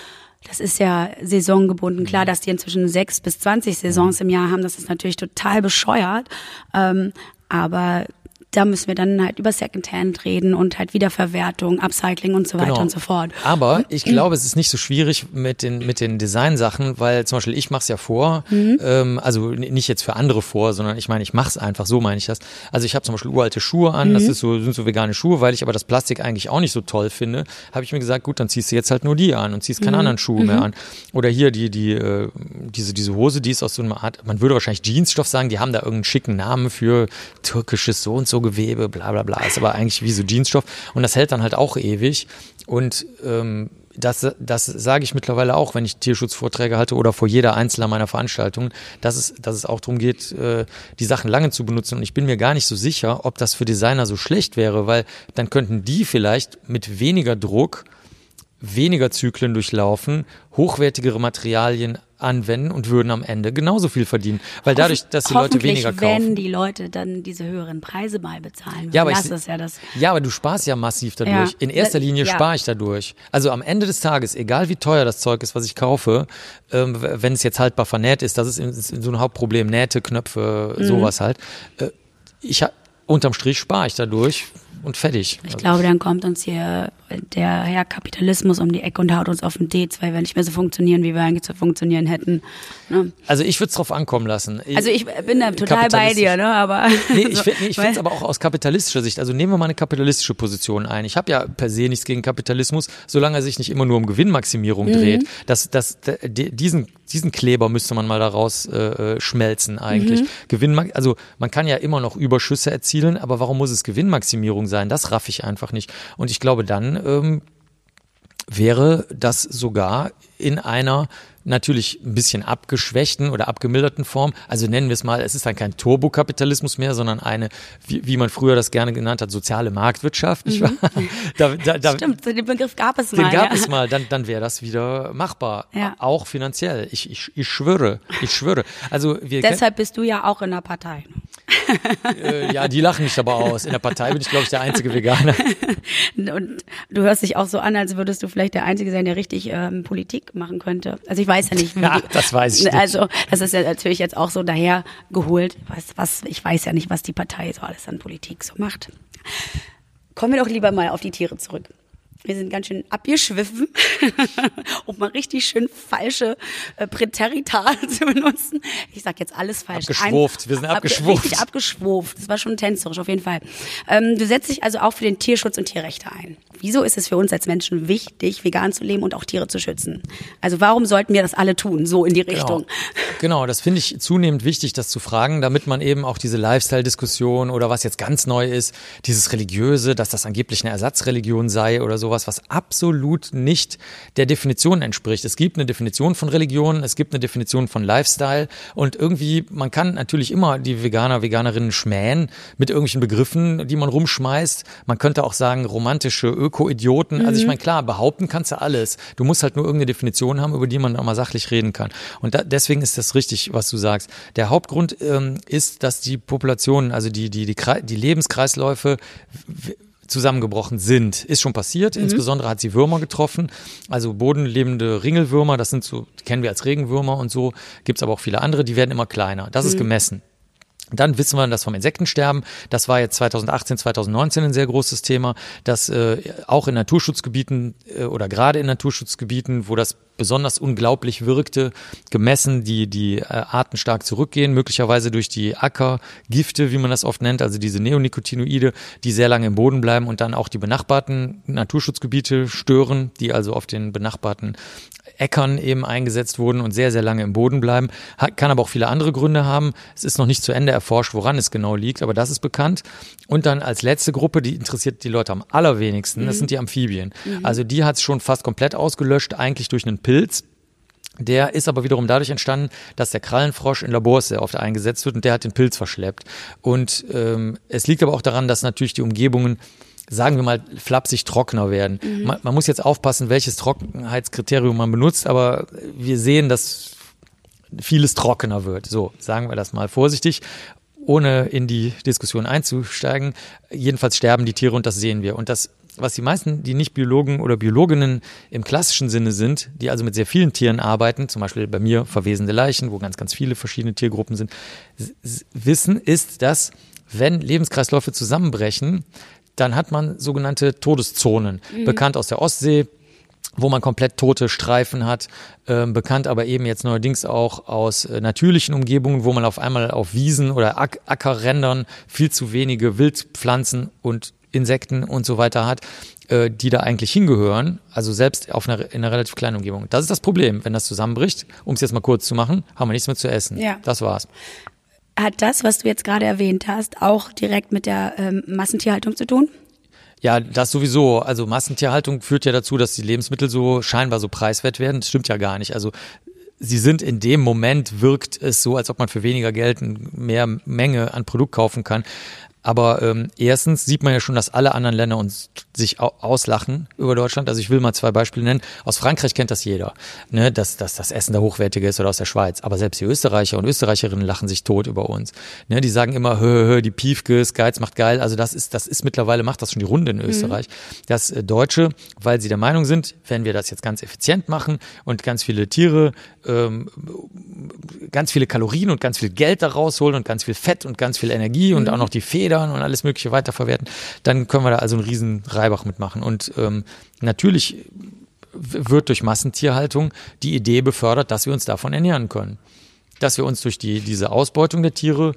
das ist ja saisongebunden. Klar, dass die inzwischen sechs bis zwanzig Saisons im Jahr haben, das ist natürlich total bescheuert. Ähm, aber da müssen wir dann halt über Secondhand reden und halt Wiederverwertung, Upcycling und so weiter Genau. und so fort. Aber ich glaube, es ist nicht so schwierig mit den, mit den Designsachen, weil zum Beispiel ich mache es ja vor, ähm, also nicht jetzt für andere vor, sondern ich meine, ich mache es einfach, so meine ich das. Also ich habe zum Beispiel uralte Schuhe an, das ist so, sind so vegane Schuhe, weil ich aber das Plastik eigentlich auch nicht so toll finde, habe ich mir gesagt, gut, dann ziehst du jetzt halt nur die an und ziehst keine anderen Schuhe mehr an. Oder hier die, die, äh, diese, diese Hose, die ist aus so einer Art, man würde wahrscheinlich Jeansstoff sagen, die haben da irgendeinen schicken Namen für türkisches so und so Gewebe, bla bla bla, ist aber eigentlich wie so Jeansstoff und das hält dann halt auch ewig. Und ähm, das, das sage ich mittlerweile auch, wenn ich Tierschutzvorträge halte oder vor jeder einzelner meiner Veranstaltungen, dass es, dass es auch darum geht, äh, die Sachen lange zu benutzen. Und ich bin mir gar nicht so sicher, ob das für Designer so schlecht wäre, weil dann könnten die vielleicht mit weniger Druck weniger Zyklen durchlaufen, hochwertigere Materialien anwenden und würden am Ende genauso viel verdienen. Weil dadurch, dass die Leute weniger wenn kaufen. die Leute dann diese höheren Preise mal bezahlen. Ja, aber das ich- ist ja das. Ja, aber du sparst ja massiv dadurch. Ja. In erster Ja, Linie ja. spare ich dadurch. Also am Ende des Tages, egal wie teuer das Zeug ist, was ich kaufe, ähm, wenn es jetzt haltbar vernäht ist, das ist, ist so ein Hauptproblem, Nähte, Knöpfe, Mhm. sowas halt. Äh, ich unterm Strich spare ich dadurch und fertig. Ich glaube, dann kommt uns hier der Herr Kapitalismus um die Ecke und haut uns auf den Dez, weil wir nicht mehr so funktionieren, wie wir eigentlich zu funktionieren hätten. Ne? Also ich würde es drauf ankommen lassen. Also ich bin da total bei dir, ne? Aber Nee, ich, find- nee, ich Weil- finde es aber auch aus kapitalistischer Sicht. Also nehmen wir mal eine kapitalistische Position ein. Ich habe ja per se nichts gegen Kapitalismus, solange er sich nicht immer nur um Gewinnmaximierung Mhm. dreht. Das, das, diesen, diesen Kleber müsste man mal daraus äh, äh, schmelzen eigentlich. Mhm. Gewinnma also man kann ja immer noch Überschüsse erzielen, aber warum muss es Gewinnmaximierung sein? Das raff ich einfach nicht. Und ich glaube dann ähm, wäre das sogar in einer natürlich ein bisschen abgeschwächten oder abgemilderten Form. Also nennen wir es mal, es ist dann kein Turbokapitalismus mehr, sondern eine, wie, wie man früher das gerne genannt hat, soziale Marktwirtschaft. Wahr? Da, da, da, Mhm. Stimmt, den Begriff gab es den mal. gab ja. es mal, dann, dann wäre das wieder machbar. Ja. Auch finanziell. Ich, ich, ich schwöre, ich schwöre. Also wir Deshalb bist du ja auch in der Partei. Äh, ja, die lachen mich aber aus. In der Partei bin ich, glaube ich, der einzige Veganer. Und du hörst dich auch so an, als würdest du vielleicht der Einzige sein, der richtig ähm, Politik machen könnte. Also ich weiß ja nicht, wie Ja, die- das weiß ich nicht. Also das ist ja natürlich jetzt auch so daher geholt. Was, was, ich weiß ja nicht, was die Partei so alles an Politik so macht. Kommen wir doch lieber mal auf die Tiere zurück. Wir sind ganz schön abgeschwiffen, um mal richtig schön falsche äh, Präterita zu benutzen. Ich sag jetzt alles falsch. Abgeschwurft. Wir sind abgeschwurft. Richtig abgeschwurft. Das war schon tänzerisch, auf jeden Fall. Ähm, du setzt dich also auch für den Tierschutz und Tierrechte ein. Wieso ist es für uns als Menschen wichtig, vegan zu leben und auch Tiere zu schützen? Also warum sollten wir das alle tun, so in die Richtung? Genau, genau das finde ich zunehmend wichtig, das zu fragen, damit man eben auch diese Lifestyle-Diskussion oder was jetzt ganz neu ist, dieses Religiöse, dass das angeblich eine Ersatzreligion sei oder sowas, was absolut nicht der Definition entspricht. Es gibt eine Definition von Religion, es gibt eine Definition von Lifestyle und irgendwie, man kann natürlich immer die Veganer, Veganerinnen schmähen mit irgendwelchen Begriffen, die man rumschmeißt. Man könnte auch sagen, romantische Öko-Idioten. Also ich meine, klar, behaupten kannst du alles. Du musst halt nur irgendeine Definition haben, über die man auch mal sachlich reden kann. Und da, deswegen ist das richtig, was du sagst. Der Hauptgrund ähm, ist, dass die Populationen, also die, die, die, die Lebenskreisläufe zusammengebrochen sind. Ist schon passiert. Insbesondere hat sie Würmer getroffen. Also bodenlebende Ringelwürmer, das sind so, kennen wir als Regenwürmer und so. Gibt's aber auch viele andere, die werden immer kleiner. Das ist gemessen. Dann wissen wir das vom Insektensterben. Das war jetzt 2018, 2019 ein sehr großes Thema, dass äh, auch in Naturschutzgebieten äh, oder gerade in Naturschutzgebieten, wo das besonders unglaublich wirkte, gemessen, die, die äh, Arten stark zurückgehen, möglicherweise durch die Ackergifte, wie man das oft nennt, also diese Neonicotinoide, die sehr lange im Boden bleiben und dann auch die benachbarten Naturschutzgebiete stören, die also auf den benachbarten Äckern eben eingesetzt wurden und sehr, sehr lange im Boden bleiben. Kann aber auch viele andere Gründe haben. Es ist noch nicht zu Ende erforscht, woran es genau liegt, aber das ist bekannt. Und dann als letzte Gruppe, die interessiert die Leute am allerwenigsten, mhm. das sind die Amphibien. Mhm. Also die hat es schon fast komplett ausgelöscht, eigentlich durch einen Pilz. Der ist aber wiederum dadurch entstanden, dass der Krallenfrosch in Labors sehr oft eingesetzt wird und der hat den Pilz verschleppt. Und ähm, es liegt aber auch daran, dass natürlich die Umgebungen sagen wir mal, flapsig trockener werden. Mhm. Man, man, muss jetzt aufpassen, welches Trockenheitskriterium man benutzt, aber wir sehen, dass vieles trockener wird. So, sagen wir das mal vorsichtig ohne in die Diskussion einzusteigen. Jedenfalls sterben die Tiere und das sehen wir. Und das, was die meisten, die nicht Biologen oder Biologinnen im klassischen Sinne sind, die also mit sehr vielen Tieren arbeiten, zum Beispiel bei mir verwesende Leichen, wo ganz, ganz viele verschiedene Tiergruppen sind, wissen, ist, dass wenn Lebenskreisläufe zusammenbrechen, dann hat man sogenannte Todeszonen, mhm. bekannt aus der Ostsee, wo man komplett tote Streifen hat, äh, bekannt aber eben jetzt neuerdings auch aus äh, natürlichen Umgebungen, wo man auf einmal auf Wiesen oder Ack Ackerrändern viel zu wenige Wildpflanzen und Insekten und so weiter hat, äh, die da eigentlich hingehören, also selbst auf einer, in einer relativ kleinen Umgebung. Das ist das Problem, wenn das zusammenbricht, um es jetzt mal kurz zu machen, haben wir nichts mehr zu essen. Ja. Das war's. Hat das, was du jetzt gerade erwähnt hast, auch direkt mit der ähm, Massentierhaltung zu tun? Ja, das sowieso. Also Massentierhaltung führt ja dazu, dass die Lebensmittel so scheinbar so preiswert werden. Das stimmt ja gar nicht. Also sie sind in dem Moment wirkt es so, als ob man für weniger Geld mehr Menge an Produkt kaufen kann. Aber ähm, erstens sieht man ja schon, dass alle anderen Länder uns sich auslachen über Deutschland. Also ich will mal zwei Beispiele nennen. Aus Frankreich kennt das jeder, ne, dass, dass das Essen da hochwertiger ist oder aus der Schweiz. Aber selbst die Österreicher und Österreicherinnen lachen sich tot über uns. Ne, die sagen immer, hö, hö, die Piefkes, Geiz macht geil. Also das ist, das ist mittlerweile, macht das schon die Runde in mhm. Österreich. Mhm. Das äh, Deutsche, weil sie der Meinung sind, wenn wir das jetzt ganz effizient machen und ganz viele Tiere, ähm, ganz viele Kalorien und ganz viel Geld da rausholen und ganz viel Fett und ganz viel Energie mhm. und auch noch die Federn und alles mögliche weiterverwerten, dann können wir da also einen riesen Reibach mitmachen. Und ähm, natürlich wird durch Massentierhaltung die Idee befördert, dass wir uns davon ernähren können. Dass wir uns durch die, diese Ausbeutung der Tiere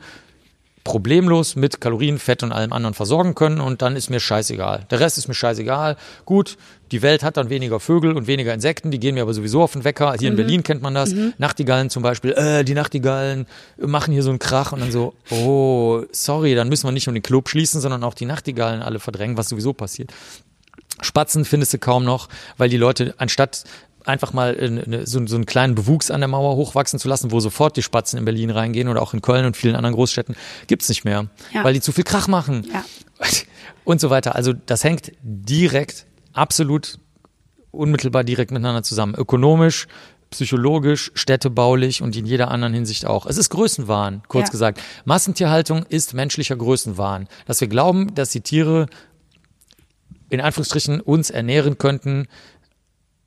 problemlos mit Kalorien, Fett und allem anderen versorgen können und dann ist mir scheißegal. Der Rest ist mir scheißegal. Gut, die Welt hat dann weniger Vögel und weniger Insekten, die gehen mir aber sowieso auf den Wecker. Hier mhm. in Berlin kennt man das. Mhm. Nachtigallen zum Beispiel, äh, die Nachtigallen machen hier so einen Krach und dann so, oh, sorry, dann müssen wir nicht nur den Club schließen, sondern auch die Nachtigallen alle verdrängen, was sowieso passiert. Spatzen findest du kaum noch, weil die Leute anstatt einfach mal eine, so, so einen kleinen Bewuchs an der Mauer hochwachsen zu lassen, wo sofort die Spatzen in Berlin reingehen oder auch in Köln und vielen anderen Großstädten, gibt's nicht mehr, ja. weil die zu viel Krach machen ja. und so weiter. Also das hängt direkt, absolut unmittelbar direkt miteinander zusammen. Ökonomisch, psychologisch, städtebaulich und in jeder anderen Hinsicht auch. Es ist Größenwahn, kurz ja. gesagt. Massentierhaltung ist menschlicher Größenwahn. Dass wir glauben, dass die Tiere in Anführungsstrichen uns ernähren könnten,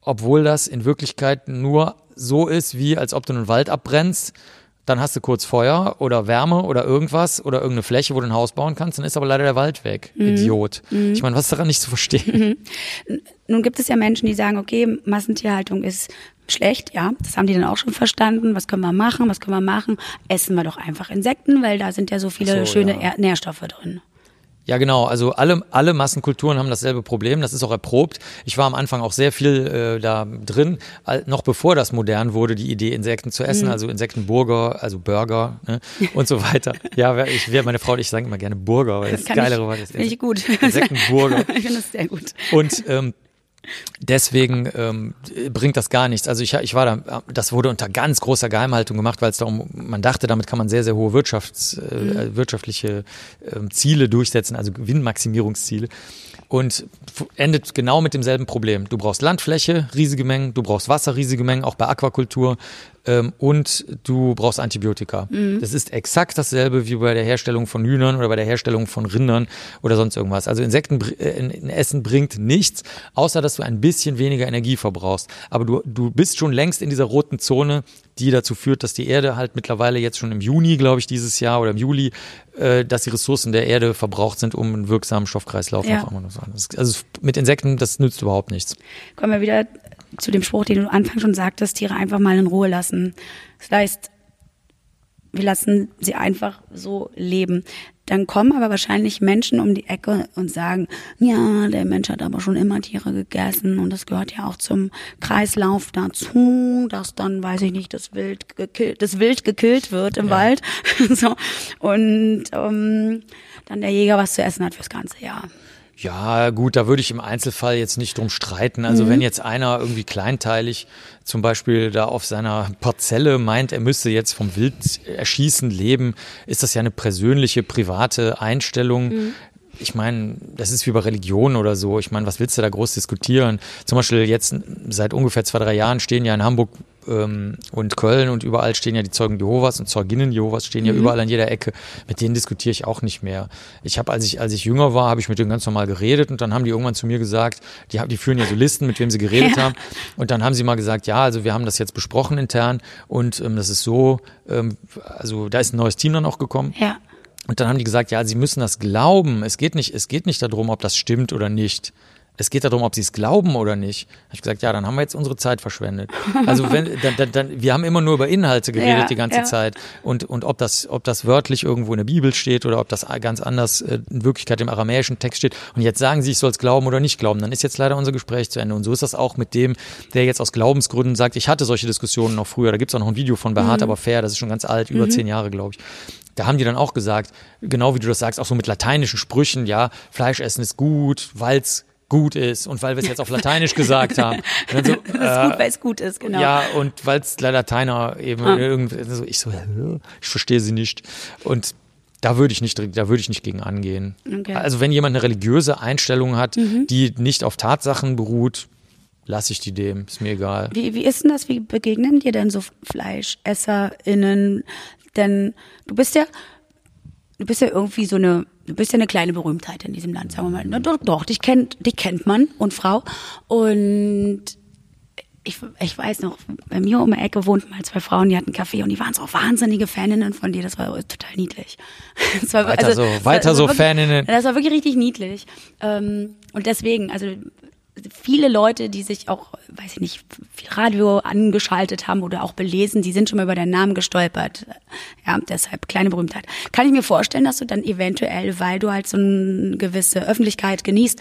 obwohl das in Wirklichkeit nur so ist, wie als ob du einen Wald abbrennst. Dann hast du kurz Feuer oder Wärme oder irgendwas oder irgendeine Fläche, wo du ein Haus bauen kannst, dann ist aber leider der Wald weg. Mhm. Idiot. Mhm. Ich meine, was ist daran nicht zu verstehen? Mhm. Nun gibt es ja Menschen, die sagen, okay, Massentierhaltung ist schlecht, ja. Das haben die dann auch schon verstanden. Was können wir machen? Was können wir machen? Essen wir doch einfach Insekten, weil da sind ja so viele so, schöne ja. Nährstoffe drin. Ja, genau. Also alle, alle Massenkulturen haben dasselbe Problem. Das ist auch erprobt. Ich war am Anfang auch sehr viel äh, da drin, noch bevor das modern wurde, die Idee, Insekten zu essen, mhm. also Insektenburger, also Burger ne? und so weiter. ja, ich, meine Frau und ich sagen immer gerne Burger, weil das, das geilere Wort ist. Ich gut. Insektenburger. ich finde das sehr gut. Und ähm, Deswegen ähm, bringt das gar nichts. Also ich, ich war da, das wurde unter ganz großer Geheimhaltung gemacht, weil es darum, man dachte, damit kann man sehr, sehr hohe Wirtschafts, äh, mhm. wirtschaftliche äh, Ziele durchsetzen, also Gewinnmaximierungsziele und endet genau mit demselben Problem. Du brauchst Landfläche, riesige Mengen, du brauchst Wasser, riesige Mengen, auch bei Aquakultur ähm, und du brauchst Antibiotika. Mhm. Das ist exakt dasselbe wie bei der Herstellung von Hühnern oder bei der Herstellung von Rindern oder sonst irgendwas. Also Insekten äh, Essen bringt nichts, außer dass du ein bisschen weniger Energie verbrauchst. Aber du, du bist schon längst in dieser roten Zone, die dazu führt, dass die Erde halt mittlerweile jetzt schon im Juni, glaube ich, dieses Jahr oder im Juli, äh, dass die Ressourcen der Erde verbraucht sind, um einen wirksamen Stoffkreislauf ja. noch einmal zu haben. Also mit Insekten, das nützt überhaupt nichts. Kommen wir wieder zu dem Spruch, den du Anfang schon sagtest, Tiere einfach mal in Ruhe lassen. Das heißt, wir lassen sie einfach so leben. Dann kommen aber wahrscheinlich Menschen um die Ecke und sagen, ja, der Mensch hat aber schon immer Tiere gegessen und das gehört ja auch zum Kreislauf dazu, dass dann, weiß ich nicht, das Wild gekillt, das Wild gekillt wird im ja. Wald. so. Und ähm, dann der Jäger was zu essen hat fürs ganze Jahr. Ja, gut, da würde ich im Einzelfall jetzt nicht drum streiten. Also mhm. wenn jetzt einer irgendwie kleinteilig zum Beispiel da auf seiner Parzelle meint, er müsste jetzt vom Wilderschießen leben, ist das ja eine persönliche, private Einstellung. Mhm ich meine, das ist wie bei Religion oder so. Ich meine, was willst du da groß diskutieren? Zum Beispiel jetzt seit ungefähr zwei, drei Jahren stehen ja in Hamburg ähm, und Köln und überall stehen ja die Zeugen Jehovas und Zeuginnen Jehovas stehen ja mhm. überall an jeder Ecke. Mit denen diskutiere ich auch nicht mehr. Ich habe, als ich, als ich jünger war, habe ich mit denen ganz normal geredet und dann haben die irgendwann zu mir gesagt, die, die führen ja so Listen, mit wem sie geredet ja. haben. Und dann haben sie mal gesagt, ja, also wir haben das jetzt besprochen intern und ähm, das ist so, ähm, also da ist ein neues Team dann auch gekommen. Ja. Und dann haben die gesagt, ja, sie müssen das glauben. Es geht nicht, es geht nicht darum, ob das stimmt oder nicht es geht darum, ob sie es glauben oder nicht. Habe ich gesagt, ja, dann haben wir jetzt unsere Zeit verschwendet. Also wenn, dann, dann, dann, wir haben immer nur über Inhalte geredet ja, die ganze ja. Zeit und und ob das ob das wörtlich irgendwo in der Bibel steht oder ob das ganz anders äh, in Wirklichkeit im aramäischen Text steht. Und jetzt sagen sie, ich soll es glauben oder nicht glauben. Dann ist jetzt leider unser Gespräch zu Ende. Und so ist das auch mit dem, der jetzt aus Glaubensgründen sagt, ich hatte solche Diskussionen noch früher. Da gibt es auch noch ein Video von Behaart, mhm. aber fair. Das ist schon ganz alt, über mhm. zehn Jahre, glaube ich da haben die dann auch gesagt, genau wie du das sagst, auch so mit lateinischen Sprüchen, ja, Fleisch essen ist gut, weil es gut ist und weil wir es jetzt auf Lateinisch gesagt haben. So, das ist äh, gut, weil es gut ist, genau. Ja, und weil es der Lateiner eben ah. irgendwie, so, ich so, ich verstehe sie nicht. Und da würde ich nicht, da würde ich nicht gegen angehen. Okay. Also wenn jemand eine religiöse Einstellung hat, mhm. die nicht auf Tatsachen beruht, lasse ich die dem, ist mir egal. Wie, wie ist denn das? Wie begegnen dir denn so FleischesserInnen? Denn du bist ja, du bist ja irgendwie so eine du bist ja eine kleine Berühmtheit in diesem Land, sagen wir mal. Doch, doch dich kennt, dich kennt man und Frau. Und ich, ich weiß noch, bei mir um die Ecke wohnten mal zwei Frauen, die hatten Kaffee und die waren so wahnsinnige Faninnen von dir. Das war total niedlich. Das war, weiter also, so, weiter so wirklich, Faninnen. Das war wirklich richtig niedlich. Ähm, und deswegen, also viele Leute, die sich auch, weiß ich nicht, viel Radio angeschaltet haben oder auch belesen, die sind schon mal über deinen Namen gestolpert. Ja, deshalb kleine Berühmtheit. Kann ich mir vorstellen, dass du dann eventuell, weil du halt so eine gewisse Öffentlichkeit genießt,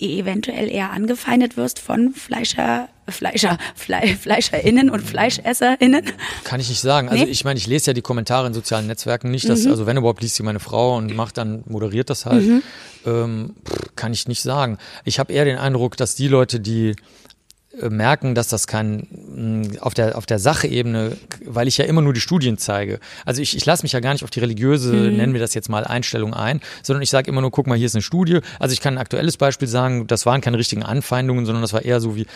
eventuell eher angefeindet wirst von Fleischer, Fleischer, Fle FleischerInnen und FleischesserInnen? Kann ich nicht sagen. Also nee? ich meine, ich lese ja die Kommentare in sozialen Netzwerken nicht. Dass, mhm. Also wenn überhaupt liest sie meine Frau und macht dann, moderiert das halt. Mhm. Ähm, kann ich nicht sagen. Ich habe eher den Eindruck, dass die Leute, die äh, merken, dass das kein mm, auf der auf der Sachebene, weil ich ja immer nur die Studien zeige. Also ich, ich lasse mich ja gar nicht auf die religiöse, mhm. nennen wir das jetzt mal Einstellung ein, sondern ich sage immer nur, guck mal, hier ist eine Studie. Also ich kann ein aktuelles Beispiel sagen, das waren keine richtigen Anfeindungen, sondern das war eher so wie,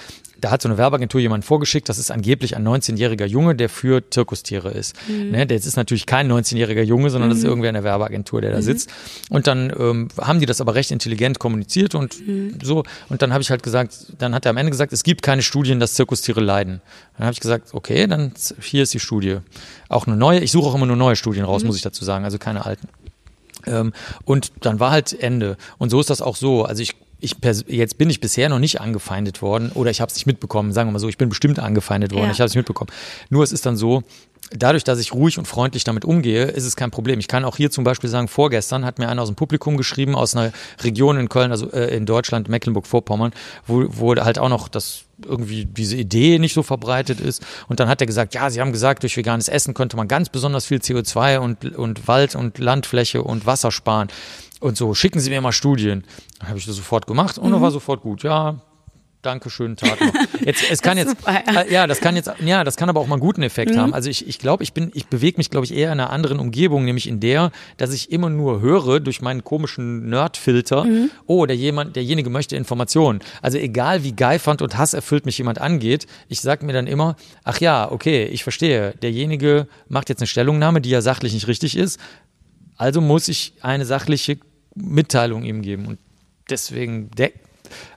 da hat so eine Werbeagentur jemanden vorgeschickt, das ist angeblich ein 19-jähriger Junge, der für Zirkustiere ist. Mhm. Ne, der ist natürlich kein 19-jähriger Junge, sondern mhm. das ist mhm. irgendwer in der Werbeagentur, der da mhm. sitzt. Und dann ähm, haben die das aber recht intelligent kommuniziert und mhm. so. Und dann habe ich halt gesagt, dann hat er am Ende gesagt, es gibt keine Studien, dass Zirkustiere leiden. Dann habe ich gesagt, okay, dann hier ist die Studie. Auch eine neue, ich suche auch immer nur neue Studien raus, mhm. muss ich dazu sagen, also keine alten. Ähm, und dann war halt Ende. Und so ist das auch so. Also ich ich jetzt bin ich bisher noch nicht angefeindet worden oder ich habe es nicht mitbekommen, sagen wir mal so, ich bin bestimmt angefeindet worden, ja. ich habe es nicht mitbekommen. Nur es ist dann so, dadurch, dass ich ruhig und freundlich damit umgehe, ist es kein Problem. Ich kann auch hier zum Beispiel sagen, vorgestern hat mir einer aus dem Publikum geschrieben, aus einer Region in Köln, also äh, in Deutschland, Mecklenburg-Vorpommern, wo, wo halt auch noch das irgendwie diese Idee nicht so verbreitet ist. Und dann hat er gesagt, ja, sie haben gesagt, durch veganes Essen könnte man ganz besonders viel CO2 und, und Wald und Landfläche und Wasser sparen. Und so, schicken Sie mir mal Studien. Dann habe ich das sofort gemacht und mhm. dann war sofort gut. Ja, danke, schönen Tag noch. Jetzt, es kann jetzt. Äh, ja. das kann jetzt, ja, das kann aber auch mal einen guten Effekt mhm. haben. Also ich, ich glaube, ich bin, ich bewege mich, glaube ich, eher in einer anderen Umgebung, nämlich in der, dass ich immer nur höre durch meinen komischen Nerdfilter, mhm. oh, der jemand, derjenige möchte Informationen. Also egal wie geifernd und hasserfüllt mich jemand angeht, ich sage mir dann immer, ach ja, okay, ich verstehe, derjenige macht jetzt eine Stellungnahme, die ja sachlich nicht richtig ist. Also muss ich eine sachliche Mitteilung ihm geben. Und deswegen,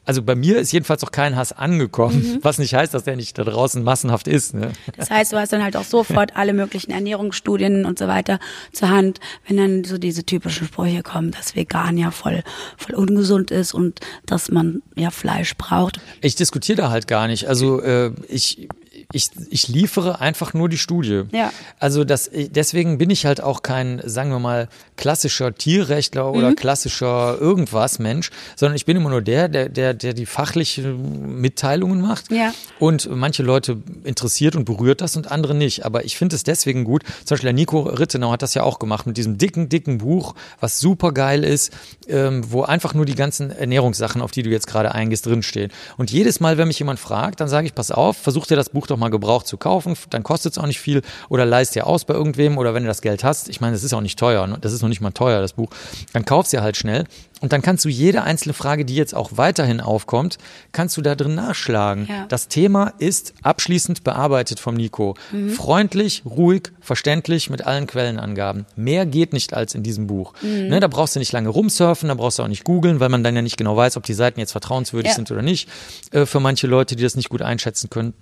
also bei mir ist jedenfalls auch kein Hass angekommen, mhm. was nicht heißt, dass der nicht da draußen massenhaft ist. Ne? Das heißt, du hast dann halt auch sofort alle möglichen Ernährungsstudien und so weiter zur Hand, wenn dann so diese typischen Sprüche kommen, dass vegan ja voll, voll ungesund ist und dass man ja Fleisch braucht. Ich diskutiere da halt gar nicht. Also äh, ich ich, ich liefere einfach nur die Studie. Ja. Also das, deswegen bin ich halt auch kein, sagen wir mal, klassischer Tierrechtler oder mhm. klassischer irgendwas Mensch, sondern ich bin immer nur der, der, der, der die fachlichen Mitteilungen macht. Ja. Und manche Leute interessiert und berührt das und andere nicht. Aber ich finde es deswegen gut. Zum Beispiel der Nico Rittenau hat das ja auch gemacht mit diesem dicken, dicken Buch, was super geil ist, ähm, wo einfach nur die ganzen Ernährungssachen, auf die du jetzt gerade eingehst, drinstehen. Und jedes Mal, wenn mich jemand fragt, dann sage ich, pass auf, versuch dir das Buch doch doch mal gebraucht zu kaufen, dann kostet es auch nicht viel oder leist dir aus bei irgendwem oder wenn du das Geld hast, ich meine, das ist auch nicht teuer, ne? das ist noch nicht mal teuer, das Buch, dann kaufst du halt schnell und dann kannst du jede einzelne Frage, die jetzt auch weiterhin aufkommt, kannst du da drin nachschlagen. Ja. Das Thema ist abschließend bearbeitet vom Nico. Mhm. Freundlich, ruhig, verständlich mit allen Quellenangaben. Mehr geht nicht als in diesem Buch. Mhm. Ne, da brauchst du nicht lange rumsurfen, da brauchst du auch nicht googeln, weil man dann ja nicht genau weiß, ob die Seiten jetzt vertrauenswürdig ja. sind oder nicht. Äh, für manche Leute, die das nicht gut einschätzen können.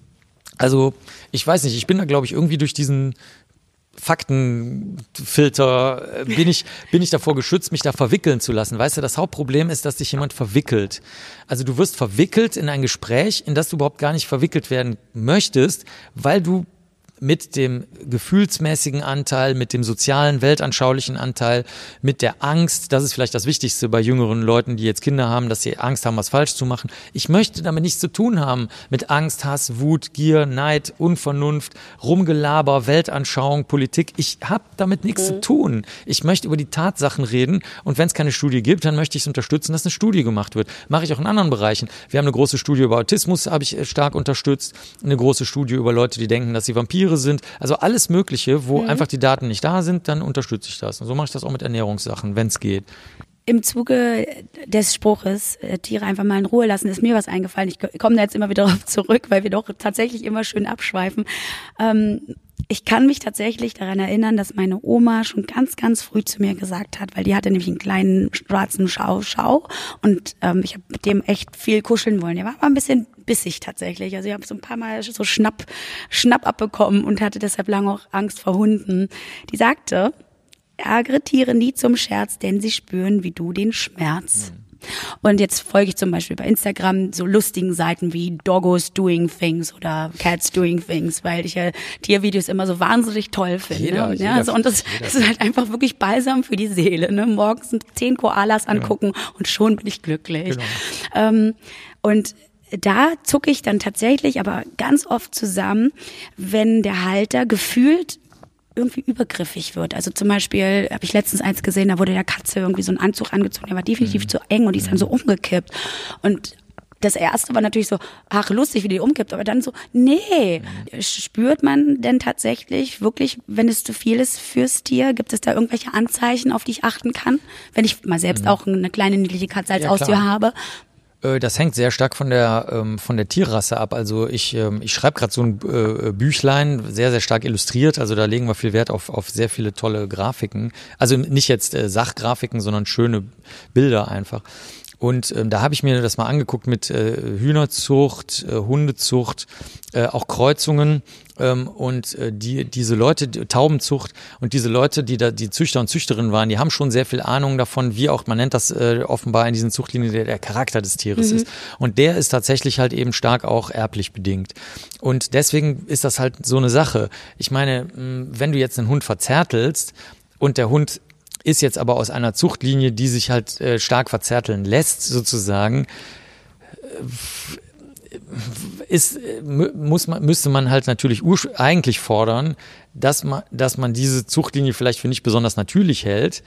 Also, ich weiß nicht, ich bin da, glaube ich, irgendwie durch diesen Faktenfilter äh, bin ich, bin ich davor geschützt, mich da verwickeln zu lassen. Weißt du, das Hauptproblem ist, dass dich jemand verwickelt. Also du wirst verwickelt in ein Gespräch, in das du überhaupt gar nicht verwickelt werden möchtest, weil du mit dem gefühlsmäßigen Anteil, mit dem sozialen, weltanschaulichen Anteil, mit der Angst, das ist vielleicht das Wichtigste bei jüngeren Leuten, die jetzt Kinder haben, dass sie Angst haben, was falsch zu machen. Ich möchte damit nichts zu tun haben mit Angst, Hass, Wut, Gier, Neid, Unvernunft, Rumgelaber, Weltanschauung, Politik. Ich habe damit nichts mhm. zu tun. Ich möchte über die Tatsachen reden und wenn es keine Studie gibt, dann möchte ich es unterstützen, dass eine Studie gemacht wird. Mache ich auch in anderen Bereichen. Wir haben eine große Studie über Autismus, habe ich äh, stark unterstützt, eine große Studie über Leute, die denken, dass sie Vampire Tiere sind, also alles Mögliche, wo mhm. einfach die Daten nicht da sind, dann unterstütze ich das. Und so mache ich das auch mit Ernährungssachen, wenn es geht. Im Zuge des Spruches, äh, Tiere einfach mal in Ruhe lassen, ist mir was eingefallen. Ich komme da jetzt immer wieder darauf zurück, weil wir doch tatsächlich immer schön abschweifen. Ähm, ich kann mich tatsächlich daran erinnern, dass meine Oma schon ganz, ganz früh zu mir gesagt hat, weil die hatte nämlich einen kleinen schwarzen Schau-Schau und ähm, ich habe mit dem echt viel kuscheln wollen. Der war aber ein bisschen bissig tatsächlich. Also ich habe so ein paar Mal so Schnapp, Schnapp abbekommen und hatte deshalb lange auch Angst vor Hunden. Die sagte, ärgere Tiere nie zum Scherz, denn sie spüren wie du den Schmerz. Mhm. Und jetzt folge ich zum Beispiel bei Instagram so lustigen Seiten wie Doggos Doing Things oder Cats Doing Things, weil ich ja Tiervideos immer so wahnsinnig toll finde. Jeder, ja, jeder, also, und das, das, ist halt einfach wirklich balsam für die Seele. Ne? Morgens zehn Koalas angucken ja. und schon bin ich glücklich. Genau. Ähm, und da zucke ich dann tatsächlich aber ganz oft zusammen, wenn der Halter gefühlt irgendwie übergriffig wird. Also zum Beispiel habe ich letztens eins gesehen, da wurde der Katze irgendwie so ein Anzug angezogen, der war definitiv mhm. zu eng und die ist dann so mhm. umgekippt. Und das erste war natürlich so, ach lustig, wie die umkippt, aber dann so, nee, mhm. spürt man denn tatsächlich wirklich, wenn es zu viel ist fürs Tier, gibt es da irgendwelche Anzeichen, auf die ich achten kann? Wenn ich mal selbst mhm. auch eine kleine niedliche Katze als ja, Haustier habe, das hängt sehr stark von der ähm, von der Tierrasse ab. Also ich ähm, ich schreibe gerade so ein äh, Büchlein, sehr sehr stark illustriert. Also da legen wir viel Wert auf auf sehr viele tolle Grafiken. Also nicht jetzt äh, Sachgrafiken, sondern schöne Bilder einfach. Und ähm, da habe ich mir das mal angeguckt mit äh, Hühnerzucht, äh, Hundezucht, äh, auch Kreuzungen ähm, und äh, die diese Leute die, Taubenzucht und diese Leute, die da die Züchter und Züchterinnen waren, die haben schon sehr viel Ahnung davon, wie auch man nennt das äh, offenbar in diesen Zuchtlinien der, der Charakter des Tieres mhm. ist. Und der ist tatsächlich halt eben stark auch erblich bedingt. Und deswegen ist das halt so eine Sache. Ich meine, wenn du jetzt einen Hund verzärtelst und der Hund ist jetzt aber aus einer Zuchtlinie, die sich halt äh, stark verzärteln lässt, sozusagen, äh, ist, muss man, müsste man halt natürlich eigentlich fordern, dass man, dass man diese Zuchtlinie vielleicht für nicht besonders natürlich hält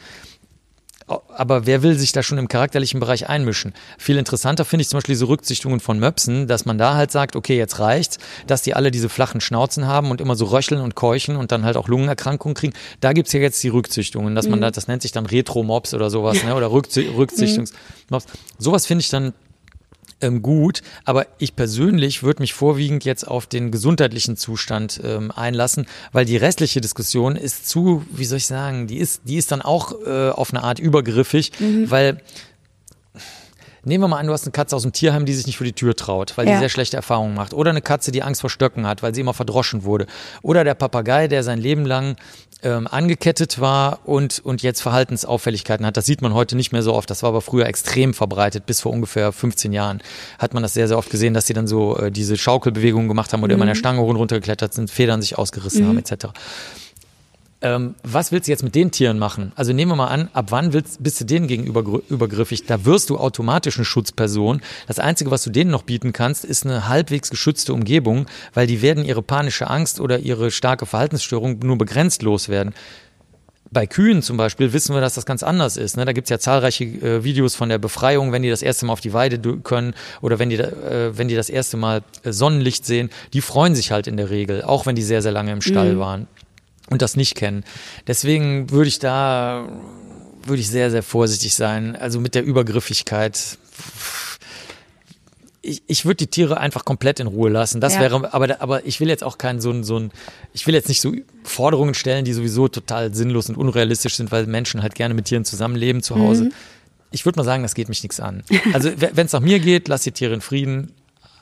aber wer will sich da schon im charakterlichen Bereich einmischen? Viel interessanter finde ich zum Beispiel diese Rücksichtungen von Möpsen, dass man da halt sagt, okay, jetzt reicht's, dass die alle diese flachen Schnauzen haben und immer so röcheln und keuchen und dann halt auch Lungenerkrankungen kriegen. Da gibt's ja jetzt die Rückzüchtungen, dass man mhm. da, das nennt sich dann Retro-Mops oder sowas, ne? oder Rückzüchtungsmops. Sowas finde ich dann ähm, gut, aber ich persönlich würde mich vorwiegend jetzt auf den gesundheitlichen Zustand ähm, einlassen, weil die restliche Diskussion ist zu, wie soll ich sagen, die ist, die ist dann auch äh, auf eine Art übergriffig, mhm. weil nehmen wir mal an, du hast eine Katze aus dem Tierheim, die sich nicht vor die Tür traut, weil Ja. die sehr schlechte Erfahrungen macht. Oder eine Katze, die Angst vor Stöcken hat, weil sie immer verdroschen wurde. Oder der Papagei, der sein Leben lang ähm, angekettet war und, und jetzt Verhaltensauffälligkeiten hat. Das sieht man heute nicht mehr so oft. Das war aber früher extrem verbreitet. Bis vor ungefähr 15 Jahren hat man das sehr, sehr oft gesehen, dass sie dann so äh, diese Schaukelbewegungen gemacht haben oder immer an der Stange hoch und runter geklettert sind, Federn sich ausgerissen haben, etc. Ähm, was willst du jetzt mit den Tieren machen? Also nehmen wir mal an, ab wann willst, bist du denen gegenüber übergriffig? Da wirst du automatisch eine Schutzperson. Das Einzige, was du denen noch bieten kannst, ist eine halbwegs geschützte Umgebung, weil die werden ihre panische Angst oder ihre starke Verhaltensstörung nur begrenzt loswerden. Bei Kühen zum Beispiel wissen wir, dass das ganz anders ist. Ne? Da gibt's ja zahlreiche äh, Videos von der Befreiung, wenn die das erste Mal auf die Weide können oder wenn die, äh, wenn die das erste Mal äh, Sonnenlicht sehen. Die freuen sich halt in der Regel, auch wenn die sehr, sehr lange im Stall waren und das nicht kennen. Deswegen würde ich da, würde ich sehr, sehr vorsichtig sein. Also mit der Übergriffigkeit. Ich, ich würde die Tiere einfach komplett in Ruhe lassen. Das Ja. wäre, aber, aber ich will jetzt auch keinen so ein, so ein, ich will jetzt nicht so Forderungen stellen, die sowieso total sinnlos und unrealistisch sind, weil Menschen halt gerne mit Tieren zusammenleben zu Hause. Ich würde mal sagen, das geht mich nichts an. Also wenn es nach mir geht, lasst die Tiere in Frieden.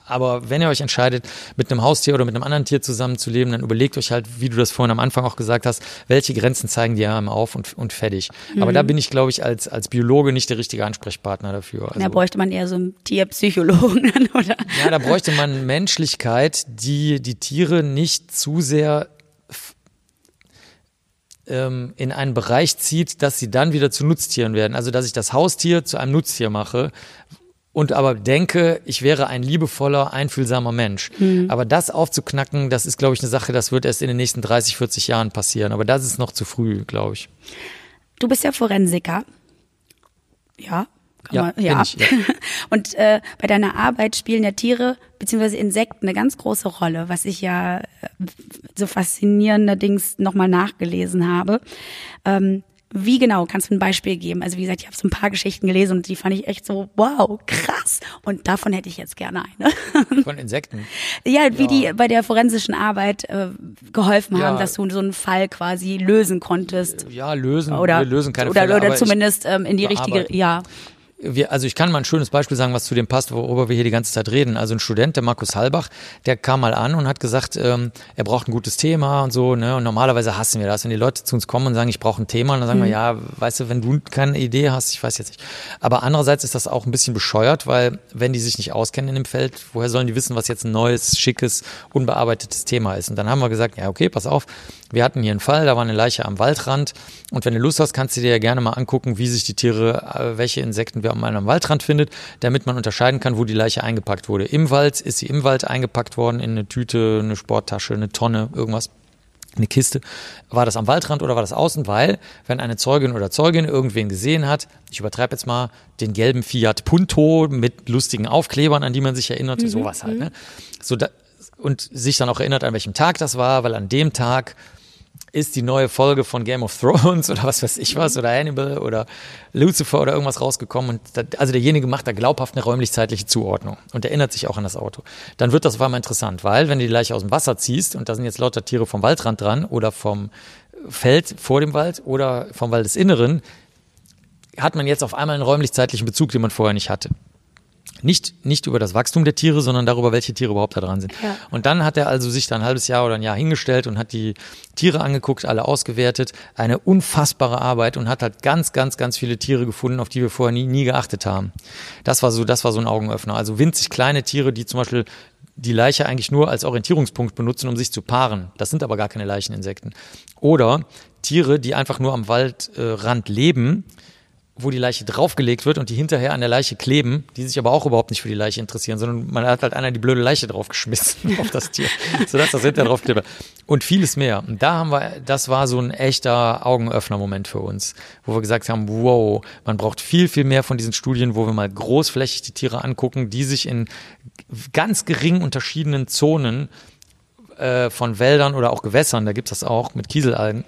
Aber wenn ihr euch entscheidet, mit einem Haustier oder mit einem anderen Tier zusammenzuleben, dann überlegt euch halt, wie du das vorhin am Anfang auch gesagt hast, welche Grenzen zeigen die einem auf und, und fertig. Aber da bin ich, glaube ich, als, als Biologe nicht der richtige Ansprechpartner dafür. Also, Da bräuchte man eher so einen Tierpsychologen dann, oder? ja, da bräuchte man Menschlichkeit, die die Tiere nicht zu sehr ähm, in einen Bereich zieht, dass sie dann wieder zu Nutztieren werden. Also, dass ich das Haustier zu einem Nutztier mache und aber denke, ich wäre ein liebevoller, einfühlsamer Mensch. Aber das aufzuknacken, das ist, glaube ich, eine Sache, das wird erst in den nächsten 30, 40 Jahren passieren. Aber das ist noch zu früh, glaube ich. Du bist ja Forensiker. Ja. Kann Ja, man, ja. ich, ja. Und äh, bei deiner Arbeit spielen ja Tiere bzw. Insekten eine ganz große Rolle, was ich ja äh, so faszinierenderdings nochmal nachgelesen habe. Ähm, wie genau? Kannst du ein Beispiel geben? Also wie gesagt, ich habe so ein paar Geschichten gelesen und die fand ich echt so, wow, krass. Und davon hätte ich jetzt gerne eine. Von Insekten. ja, wie die bei der forensischen Arbeit äh, geholfen haben, Ja. dass du so einen Fall quasi lösen konntest. Ja, lösen. Oder, wir lösen keine oder, Fälle, oder zumindest ähm, in die richtige, ja. Wir, also ich kann mal ein schönes Beispiel sagen, was zu dem passt, worüber wir hier die ganze Zeit reden. Also ein Student, der Markus Halbach, der kam mal an und hat gesagt, ähm, er braucht ein gutes Thema und so. Ne? Und normalerweise hassen wir das, wenn die Leute zu uns kommen und sagen, ich brauche ein Thema. Und dann sagen wir, ja, weißt du, wenn du keine Idee hast, ich weiß jetzt nicht. Aber andererseits ist das auch ein bisschen bescheuert, weil wenn die sich nicht auskennen in dem Feld, woher sollen die wissen, was jetzt ein neues, schickes, unbearbeitetes Thema ist? Und dann haben wir gesagt, ja, okay, pass auf, wir hatten hier einen Fall, da war eine Leiche am Waldrand. Und wenn du Lust hast, kannst du dir ja gerne mal angucken, wie sich die Tiere, äh, welche Insekten wir an einem Waldrand findet, damit man unterscheiden kann, wo die Leiche eingepackt wurde. Im Wald ist sie im Wald eingepackt worden, in eine Tüte, eine Sporttasche, eine Tonne, irgendwas eine Kiste. War das am Waldrand oder war das außen? Weil, wenn eine Zeugin oder Zeugin irgendwen gesehen hat, ich übertreibe jetzt mal, den gelben Fiat Punto mit lustigen Aufklebern, an die man sich erinnert, sowas halt. Ne? So da, und sich dann auch erinnert, an welchem Tag das war, weil an dem Tag ist die neue Folge von Game of Thrones oder was weiß ich was oder Hannibal oder Lucifer oder irgendwas rausgekommen und da, also derjenige macht da glaubhaft eine räumlich-zeitliche Zuordnung und erinnert sich auch an das Auto. Dann wird das auf einmal interessant, weil wenn du die Leiche aus dem Wasser ziehst und da sind jetzt lauter Tiere vom Waldrand dran oder vom Feld vor dem Wald oder vom Waldesinneren, hat man jetzt auf einmal einen räumlich-zeitlichen Bezug, den man vorher nicht hatte. Nicht, nicht über das Wachstum der Tiere, sondern darüber, welche Tiere überhaupt da dran sind. Ja. Und dann hat er also sich da ein halbes Jahr oder ein Jahr hingestellt und hat die Tiere angeguckt, alle ausgewertet. Eine unfassbare Arbeit und hat halt ganz, ganz, ganz viele Tiere gefunden, auf die wir vorher nie, nie geachtet haben. Das war so, das war so ein Augenöffner. Also winzig kleine Tiere, die zum Beispiel die Leiche eigentlich nur als Orientierungspunkt benutzen, um sich zu paaren. Das sind aber gar keine Leicheninsekten. Oder Tiere, die einfach nur am Waldrand leben, wo die Leiche draufgelegt wird und die hinterher an der Leiche kleben, die sich aber auch überhaupt nicht für die Leiche interessieren, sondern man hat halt einer die blöde Leiche draufgeschmissen auf das Tier, sodass das hinterher draufklebt. Und vieles mehr. Und da haben wir, das war so ein echter Augenöffner-Moment für uns, wo wir gesagt haben, wow, man braucht viel, viel mehr von diesen Studien, wo wir mal großflächig die Tiere angucken, die sich in ganz gering unterschiedenen Zonen äh, von Wäldern oder auch Gewässern, da gibt's das auch mit Kieselalgen,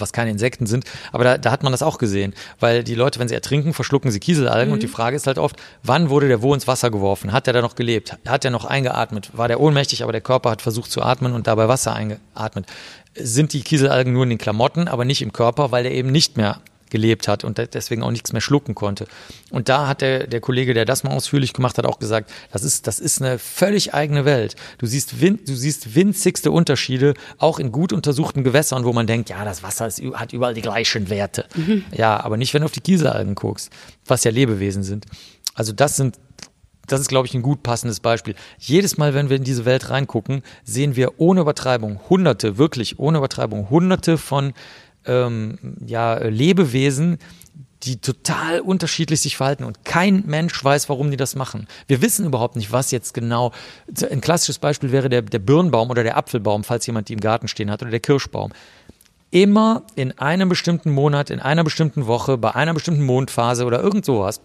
was keine Insekten sind, aber da, da hat man das auch gesehen, weil die Leute, wenn sie ertrinken, verschlucken sie Kieselalgen und die Frage ist halt oft, wann wurde der wo ins Wasser geworfen? Hat der da noch gelebt? Hat der noch eingeatmet? War der ohnmächtig, aber der Körper hat versucht zu atmen und dabei Wasser eingeatmet? Sind die Kieselalgen nur in den Klamotten, aber nicht im Körper, weil der eben nicht mehr gelebt hat und deswegen auch nichts mehr schlucken konnte. Und da hat der, der Kollege, der das mal ausführlich gemacht hat, auch gesagt, das ist, das ist eine völlig eigene Welt. Du siehst, win, du siehst winzigste Unterschiede, auch in gut untersuchten Gewässern, wo man denkt, ja, das Wasser ist, hat überall die gleichen Werte. Mhm. Ja, aber nicht, wenn du auf die Kieselalgen guckst, was ja Lebewesen sind. Also das sind das ist, glaube ich, ein gut passendes Beispiel. Jedes Mal, wenn wir in diese Welt reingucken, sehen wir ohne Übertreibung hunderte, wirklich ohne Übertreibung, hunderte von ähm, ja, Lebewesen, die total unterschiedlich sich verhalten und kein Mensch weiß, warum die das machen. Wir wissen überhaupt nicht, was jetzt genau. Ein klassisches Beispiel wäre der, der Birnbaum oder der Apfelbaum, falls jemand die im Garten stehen hat, oder der Kirschbaum. Immer in einem bestimmten Monat, in einer bestimmten Woche, bei einer bestimmten Mondphase oder irgend sowas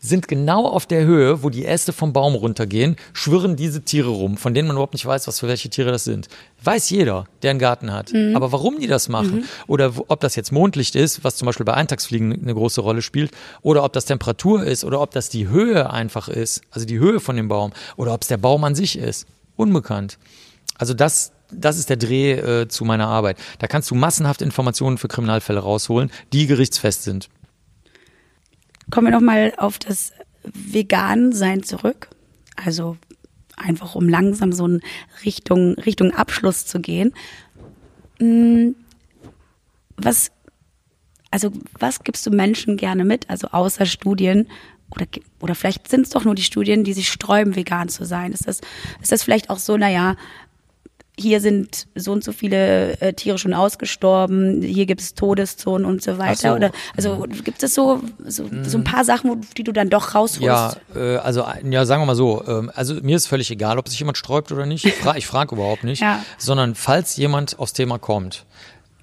sind genau auf der Höhe, wo die Äste vom Baum runtergehen, schwirren diese Tiere rum, von denen man überhaupt nicht weiß, was für welche Tiere das sind. Weiß jeder, der einen Garten hat. Mhm. Aber warum die das machen mhm. oder ob das jetzt Mondlicht ist, was zum Beispiel bei Eintagsfliegen eine große Rolle spielt, oder ob das Temperatur ist oder ob das die Höhe einfach ist, also die Höhe von dem Baum, oder ob es der Baum an sich ist, unbekannt. Also das, das ist der Dreh äh, zu meiner Arbeit. Da kannst du massenhaft Informationen für Kriminalfälle rausholen, die gerichtsfest sind. Kommen wir nochmal auf das Vegan-Sein zurück. Also einfach um langsam so in Richtung, Richtung Abschluss zu gehen. Hm, was, also was gibst du Menschen gerne mit, also außer Studien? Oder, oder vielleicht sind es doch nur die Studien, die sich sträuben, vegan zu sein. Ist das, ist das vielleicht auch so, naja, hier sind so und so viele äh, Tiere schon ausgestorben, hier gibt es Todeszonen und so weiter. So. Oder also gibt es so, so, so ein paar Sachen, wo, die du dann doch rausholst? Ja, äh, also ja, sagen wir mal so, ähm, also mir ist völlig egal, ob sich jemand sträubt oder nicht. Ich frage frag überhaupt nicht. ja. Sondern falls jemand aufs Thema kommt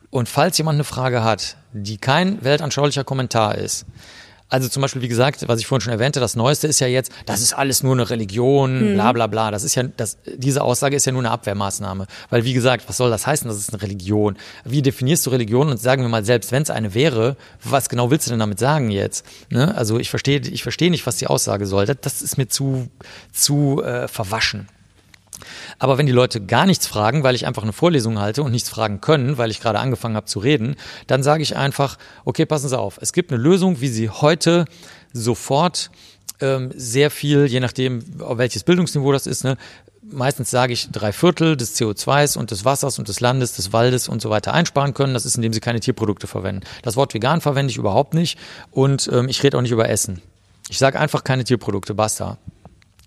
und falls jemand eine Frage hat, die kein weltanschaulicher Kommentar ist, also zum Beispiel, wie gesagt, was ich vorhin schon erwähnte, das Neueste ist ja jetzt, das ist alles nur eine Religion, mhm. bla bla bla. Das ist ja, das, diese Aussage ist ja nur eine Abwehrmaßnahme. Weil wie gesagt, was soll das heißen, das ist eine Religion? Wie definierst du Religion? Und sagen wir mal, selbst wenn es eine wäre, was genau willst du denn damit sagen jetzt? Ne? Also ich verstehe ich verstehe nicht, was die Aussage soll. Das, das ist mir zu, zu äh, verwaschen. Aber wenn die Leute gar nichts fragen, weil ich einfach eine Vorlesung halte und nichts fragen können, weil ich gerade angefangen habe zu reden, dann sage ich einfach, okay, passen Sie auf, es gibt eine Lösung, wie Sie heute sofort ähm, sehr viel, je nachdem, welches Bildungsniveau das ist, ne, meistens sage ich drei Viertel des CO2s und des Wassers und des Landes, des Waldes und so weiter einsparen können. Das ist, indem sie keine Tierprodukte verwenden. Das Wort vegan verwende ich überhaupt nicht und ähm, ich rede auch nicht über Essen. Ich sage einfach keine Tierprodukte, basta.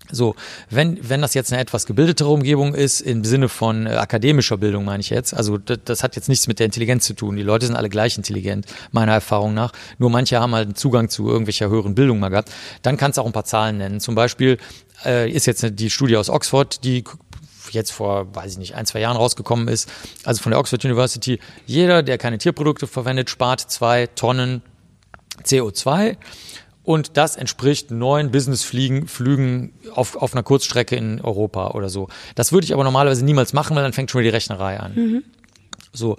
So, wenn, wenn das jetzt eine etwas gebildetere Umgebung ist, im Sinne von äh, akademischer Bildung meine ich jetzt, also das, hat jetzt nichts mit der Intelligenz zu tun. Die Leute sind alle gleich intelligent, meiner Erfahrung nach. Nur manche haben halt einen Zugang zu irgendwelcher höheren Bildung mal gehabt. Dann kannst du auch ein paar Zahlen nennen. Zum Beispiel äh, ist jetzt die Studie aus Oxford, die jetzt vor, weiß ich nicht, ein, zwei Jahren rausgekommen ist, also von der Oxford University. Jeder, der keine Tierprodukte verwendet, spart zwei Tonnen CO2 und das entspricht neun Businessflügen Flügen auf, auf einer Kurzstrecke in Europa oder so. Das würde ich aber normalerweise niemals machen, weil dann fängt schon wieder die Rechnerei an. Mhm. So,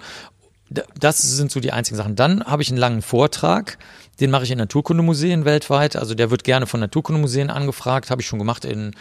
das sind so die einzigen Sachen. Dann habe ich einen langen Vortrag, den mache ich in Naturkundemuseen weltweit. Also der wird gerne von Naturkundemuseen angefragt, habe ich schon gemacht in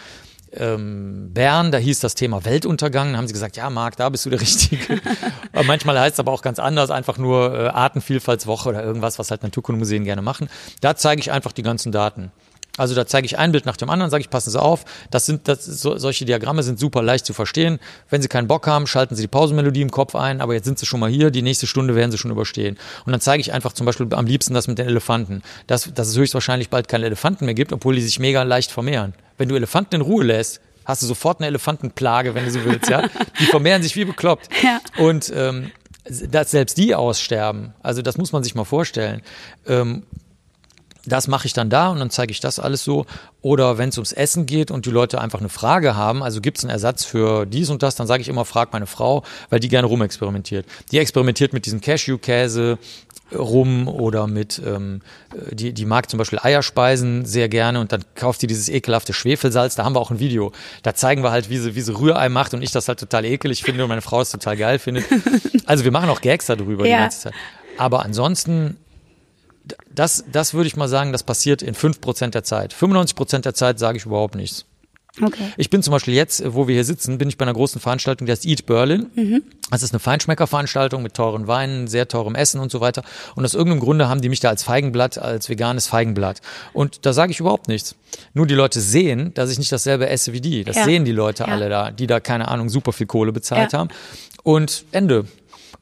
ähm, Bern, da hieß das Thema Weltuntergang. Da haben sie gesagt, ja, Marc, da bist du der Richtige. manchmal heißt es aber auch ganz anders, einfach nur äh, Artenvielfaltswoche oder irgendwas, was halt Naturkundemuseen gerne machen. Da zeige ich einfach die ganzen Daten. Also da zeige ich ein Bild nach dem anderen, sage ich, passen Sie auf, das sind das, so, solche Diagramme sind super leicht zu verstehen. Wenn Sie keinen Bock haben, schalten Sie die Pausenmelodie im Kopf ein, aber jetzt sind Sie schon mal hier, die nächste Stunde werden Sie schon überstehen. Und dann zeige ich einfach zum Beispiel am liebsten das mit den Elefanten, dass, dass es höchstwahrscheinlich bald keine Elefanten mehr gibt, obwohl die sich mega leicht vermehren. Wenn du Elefanten in Ruhe lässt, hast du sofort eine Elefantenplage, wenn du so willst, ja. Die vermehren sich wie bekloppt. Ja. Und ähm, dass selbst die aussterben, also das muss man sich mal vorstellen. Ähm, das mache ich dann da und dann zeige ich das alles so. Oder wenn es ums Essen geht und die Leute einfach eine Frage haben, also gibt es einen Ersatz für dies und das, dann sage ich immer, frag meine Frau, weil die gerne rumexperimentiert. Die experimentiert mit diesem Cashew-Käse rum oder mit, ähm, die, die mag zum Beispiel Eierspeisen sehr gerne und dann kauft die dieses ekelhafte Schwefelsalz. Da haben wir auch ein Video. Da zeigen wir halt, wie sie, wie sie Rührei macht und ich das halt total ekelig finde und meine Frau es total geil findet. Also wir machen auch Gags darüber ja. die ganze Zeit. Aber ansonsten das, das würde ich mal sagen, das passiert in 5% der Zeit. 95% der Zeit sage ich überhaupt nichts. Okay. Ich bin zum Beispiel jetzt, wo wir hier sitzen, bin ich bei einer großen Veranstaltung, die heißt Eat Berlin. Mhm. Das ist eine Feinschmeckerveranstaltung mit teuren Weinen, sehr teurem Essen und so weiter. Und aus irgendeinem Grunde haben die mich da als Feigenblatt, als veganes Feigenblatt. Und da sage ich überhaupt nichts. Nur die Leute sehen, dass ich nicht dasselbe esse wie die. Das ja. sehen die Leute ja. alle da, die da, keine Ahnung, super viel Kohle bezahlt ja. haben. Und Ende.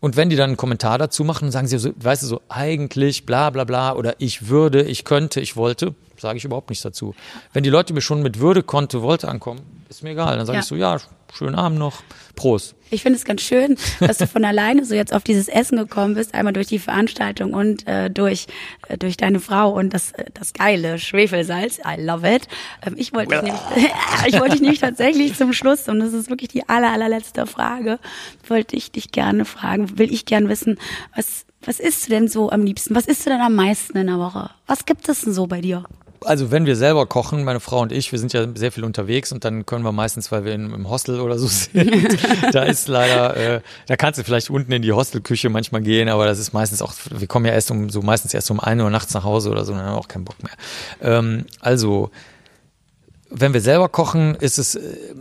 Und wenn die dann einen Kommentar dazu machen, sagen sie so, weißt du, so eigentlich, bla bla bla, oder ich würde, ich könnte, ich wollte, sage ich überhaupt nichts dazu. Wenn die Leute mir schon mit Würde, konnte, wollte ankommen, ist mir egal. Dann sage ja. ich so, ja, schönen Abend noch, Prost. Ich finde es ganz schön, dass du von alleine so jetzt auf dieses Essen gekommen bist, einmal durch die Veranstaltung und äh, durch äh, durch deine Frau und das äh, das geile Schwefelsalz. I love it. Ähm, ich wollte dich nämlich, ich wollte dich nämlich tatsächlich zum Schluss und das ist wirklich die aller allerletzte Frage. Wollte ich dich gerne fragen, will ich gerne wissen, was was isst du denn so am liebsten? Was isst du denn am meisten in der Woche? Was gibt es denn so bei dir? Also wenn wir selber kochen, meine Frau und ich, wir sind ja sehr viel unterwegs und dann können wir meistens, weil wir in, im Hostel oder so sind, da ist leider, äh, da kannst du vielleicht unten in die Hostelküche manchmal gehen, aber das ist meistens auch, wir kommen ja erst um so meistens erst um ein Uhr nachts nach Hause oder so, dann haben wir auch keinen Bock mehr. Ähm, also wenn wir selber kochen, ist es äh,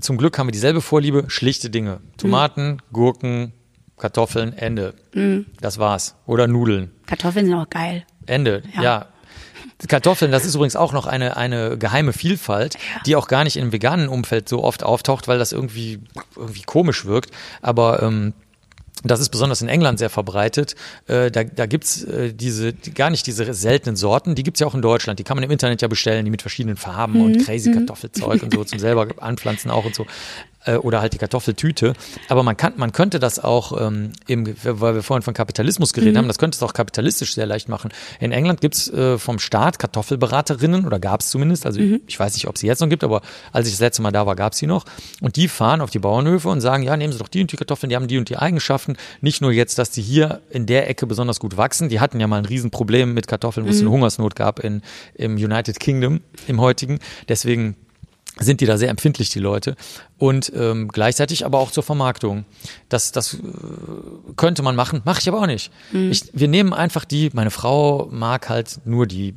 zum Glück haben wir dieselbe Vorliebe, schlichte Dinge. Tomaten, mhm. Gurken, Kartoffeln, Ende. Mhm. Das war's. Oder Nudeln. Kartoffeln sind auch geil. Ende, ja. ja. Kartoffeln, das ist übrigens auch noch eine, eine geheime Vielfalt, die auch gar nicht im veganen Umfeld so oft auftaucht, weil das irgendwie, irgendwie komisch wirkt. Aber ähm, das ist besonders in England sehr verbreitet. Äh, da da gibt's äh, diese, die, gar nicht diese seltenen Sorten, die gibt's ja auch in Deutschland. Die kann man im Internet ja bestellen, die mit verschiedenen Farben mhm. und crazy mhm. Kartoffelzeug und so zum selber anpflanzen auch und so äh, oder halt die Kartoffeltüte. Aber man kann, man könnte das auch ähm, im, weil wir vorhin von Kapitalismus geredet mhm. haben, das könnte es auch kapitalistisch sehr leicht machen. In England gibt's äh, vom Staat Kartoffelberaterinnen oder gab es zumindest. Also mhm. ich weiß nicht, ob sie jetzt noch gibt, aber als ich das letzte Mal da war, gab's sie noch. Und die fahren auf die Bauernhöfe und sagen, ja, nehmen Sie doch die und die Kartoffeln, die haben die und die Eigenschaften. Nicht nur jetzt, dass die hier in der Ecke besonders gut wachsen. Die hatten ja mal ein Riesenproblem mit Kartoffeln, wo es eine mhm. Hungersnot gab in, im United Kingdom, im heutigen. Deswegen sind die da sehr empfindlich, die Leute. Und ähm, gleichzeitig aber auch zur Vermarktung. Das, das äh, könnte man machen, mache ich aber auch nicht. Mhm. Ich, wir nehmen einfach die, meine Frau mag halt nur die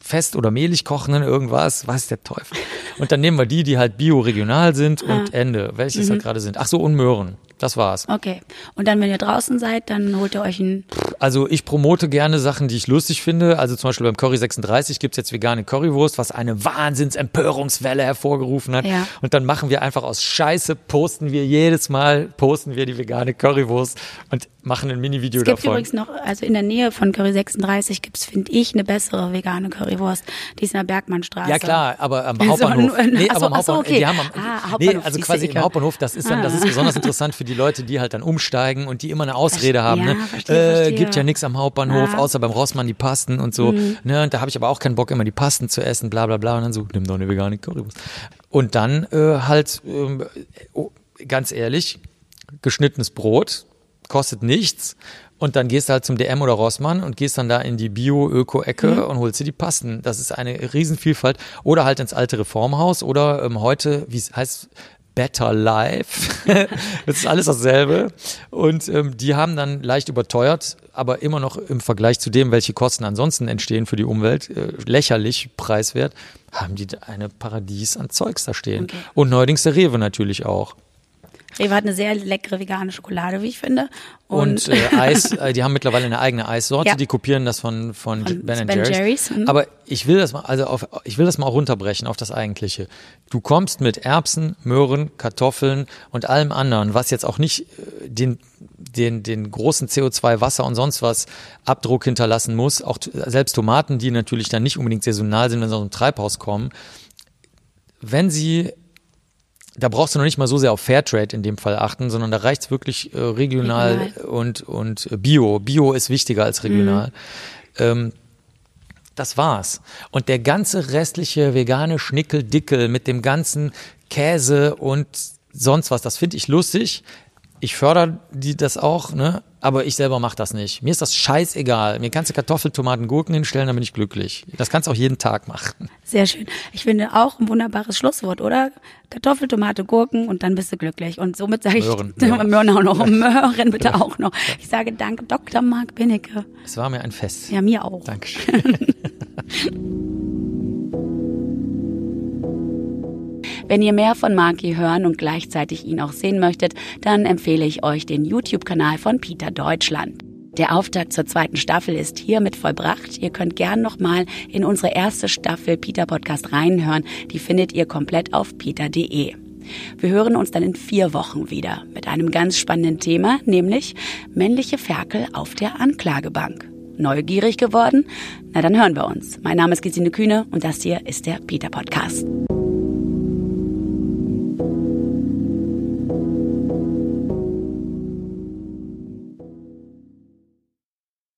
fest oder mehlig kochenden irgendwas, weiß der Teufel. Und dann nehmen wir die, die halt bio-regional sind und ah. Ende, welches halt mhm. halt gerade sind. Ach so, und Möhren. Das war's. Okay. Und dann, wenn ihr draußen seid, dann holt ihr euch ein. Also ich promote gerne Sachen, die ich lustig finde. Also zum Beispiel beim Curry 36 gibt's jetzt vegane Currywurst, was eine Wahnsinnsempörungswelle hervorgerufen hat. Ja. Und dann machen wir einfach aus Scheiße, posten wir jedes Mal, posten wir die vegane Currywurst und machen ein Mini-Video davon. Es gibt übrigens noch, also in der Nähe von Curry 36 gibt's, finde ich, eine bessere vegane Currywurst. Die ist in der Bergmannstraße. Ja klar, aber am Hauptbahnhof. So, nee, aber am Hauptbahnhof. Okay. Die haben am, ah, Hauptbahnhof nee, also quasi im Hauptbahnhof, das ist dann, das ist ah. besonders interessant für die die Leute, die halt dann umsteigen und die immer eine Ausrede Verste haben. Ne? verstehe, äh, verstehe. Gibt ja nichts am Hauptbahnhof, ja. außer beim Rossmann die Pasten und so. Mhm. Ne? Und da habe ich aber auch keinen Bock, immer die Pasten zu essen, bla bla bla. Und dann so, nimm doch eine vegane Currywurst. Und dann äh, halt, äh, oh, ganz ehrlich, geschnittenes Brot, kostet nichts. Und dann gehst du halt zum DM oder Rossmann und gehst dann da in die Bio-Öko-Ecke mhm. und holst dir die Pasten. Das ist eine Riesenvielfalt. Oder halt ins alte Reformhaus oder ähm, heute, wie es heißt, Better Life. das ist alles dasselbe. Und ähm, die haben dann leicht überteuert, aber immer noch im Vergleich zu dem, welche Kosten ansonsten entstehen für die Umwelt, äh, lächerlich preiswert, haben die eine Paradies an Zeugs da stehen. Okay. Und neuerdings der Rewe natürlich auch. Rewe hat eine sehr leckere vegane Schokolade, wie ich finde. Und, und äh, Eis, äh, die haben mittlerweile eine eigene Eissorte, ja. die kopieren das von, von, von Ben, ben Jerry's. Jerry's. Mhm. Aber ich will das mal, also auf, ich will das mal runterbrechen auf das Eigentliche. Du kommst mit Erbsen, Möhren, Kartoffeln und allem anderen, was jetzt auch nicht äh, den, den, den großen CO2, Wasser und sonst was Abdruck hinterlassen muss. Auch selbst Tomaten, die natürlich dann nicht unbedingt saisonal sind, wenn sie aus dem Treibhaus kommen. Wenn sie da brauchst du noch nicht mal so sehr auf Fairtrade in dem Fall achten, sondern da reicht's wirklich äh, regional, regional, und, und Bio. Bio ist wichtiger als regional. Mhm. Ähm, das war's. Und der ganze restliche vegane Schnickeldickel mit dem ganzen Käse und sonst was, das finde ich lustig ich fördere die das auch, ne? Aber ich selber mache das nicht. Mir ist das scheißegal. Mir kannst du Kartoffel, Tomaten, Gurken hinstellen, dann bin ich glücklich. Das kannst du auch jeden Tag machen. Sehr schön. Ich finde auch ein wunderbares Schlusswort, oder? Kartoffel, Tomate, Gurken und dann bist du glücklich. Und somit sage ich Möhren, Möhren. Möhren auch noch. Möhren bitte auch noch. Ich sage danke, Dr. Marc Binnecke. Es war mir ein Fest. Ja, mir auch. Dankeschön. Wenn ihr mehr von Marky hören und gleichzeitig ihn auch sehen möchtet, dann empfehle ich euch den YouTube-Kanal von Peter Deutschland. Der Auftakt zur zweiten Staffel ist hiermit vollbracht. Ihr könnt gern nochmal in unsere erste Staffel Peter Podcast reinhören. Die findet ihr komplett auf peter.de. Wir hören uns dann in vier Wochen wieder mit einem ganz spannenden Thema, nämlich männliche Ferkel auf der Anklagebank. Neugierig geworden? Na dann hören wir uns. Mein Name ist Gesine Kühne und das hier ist der Peter Podcast.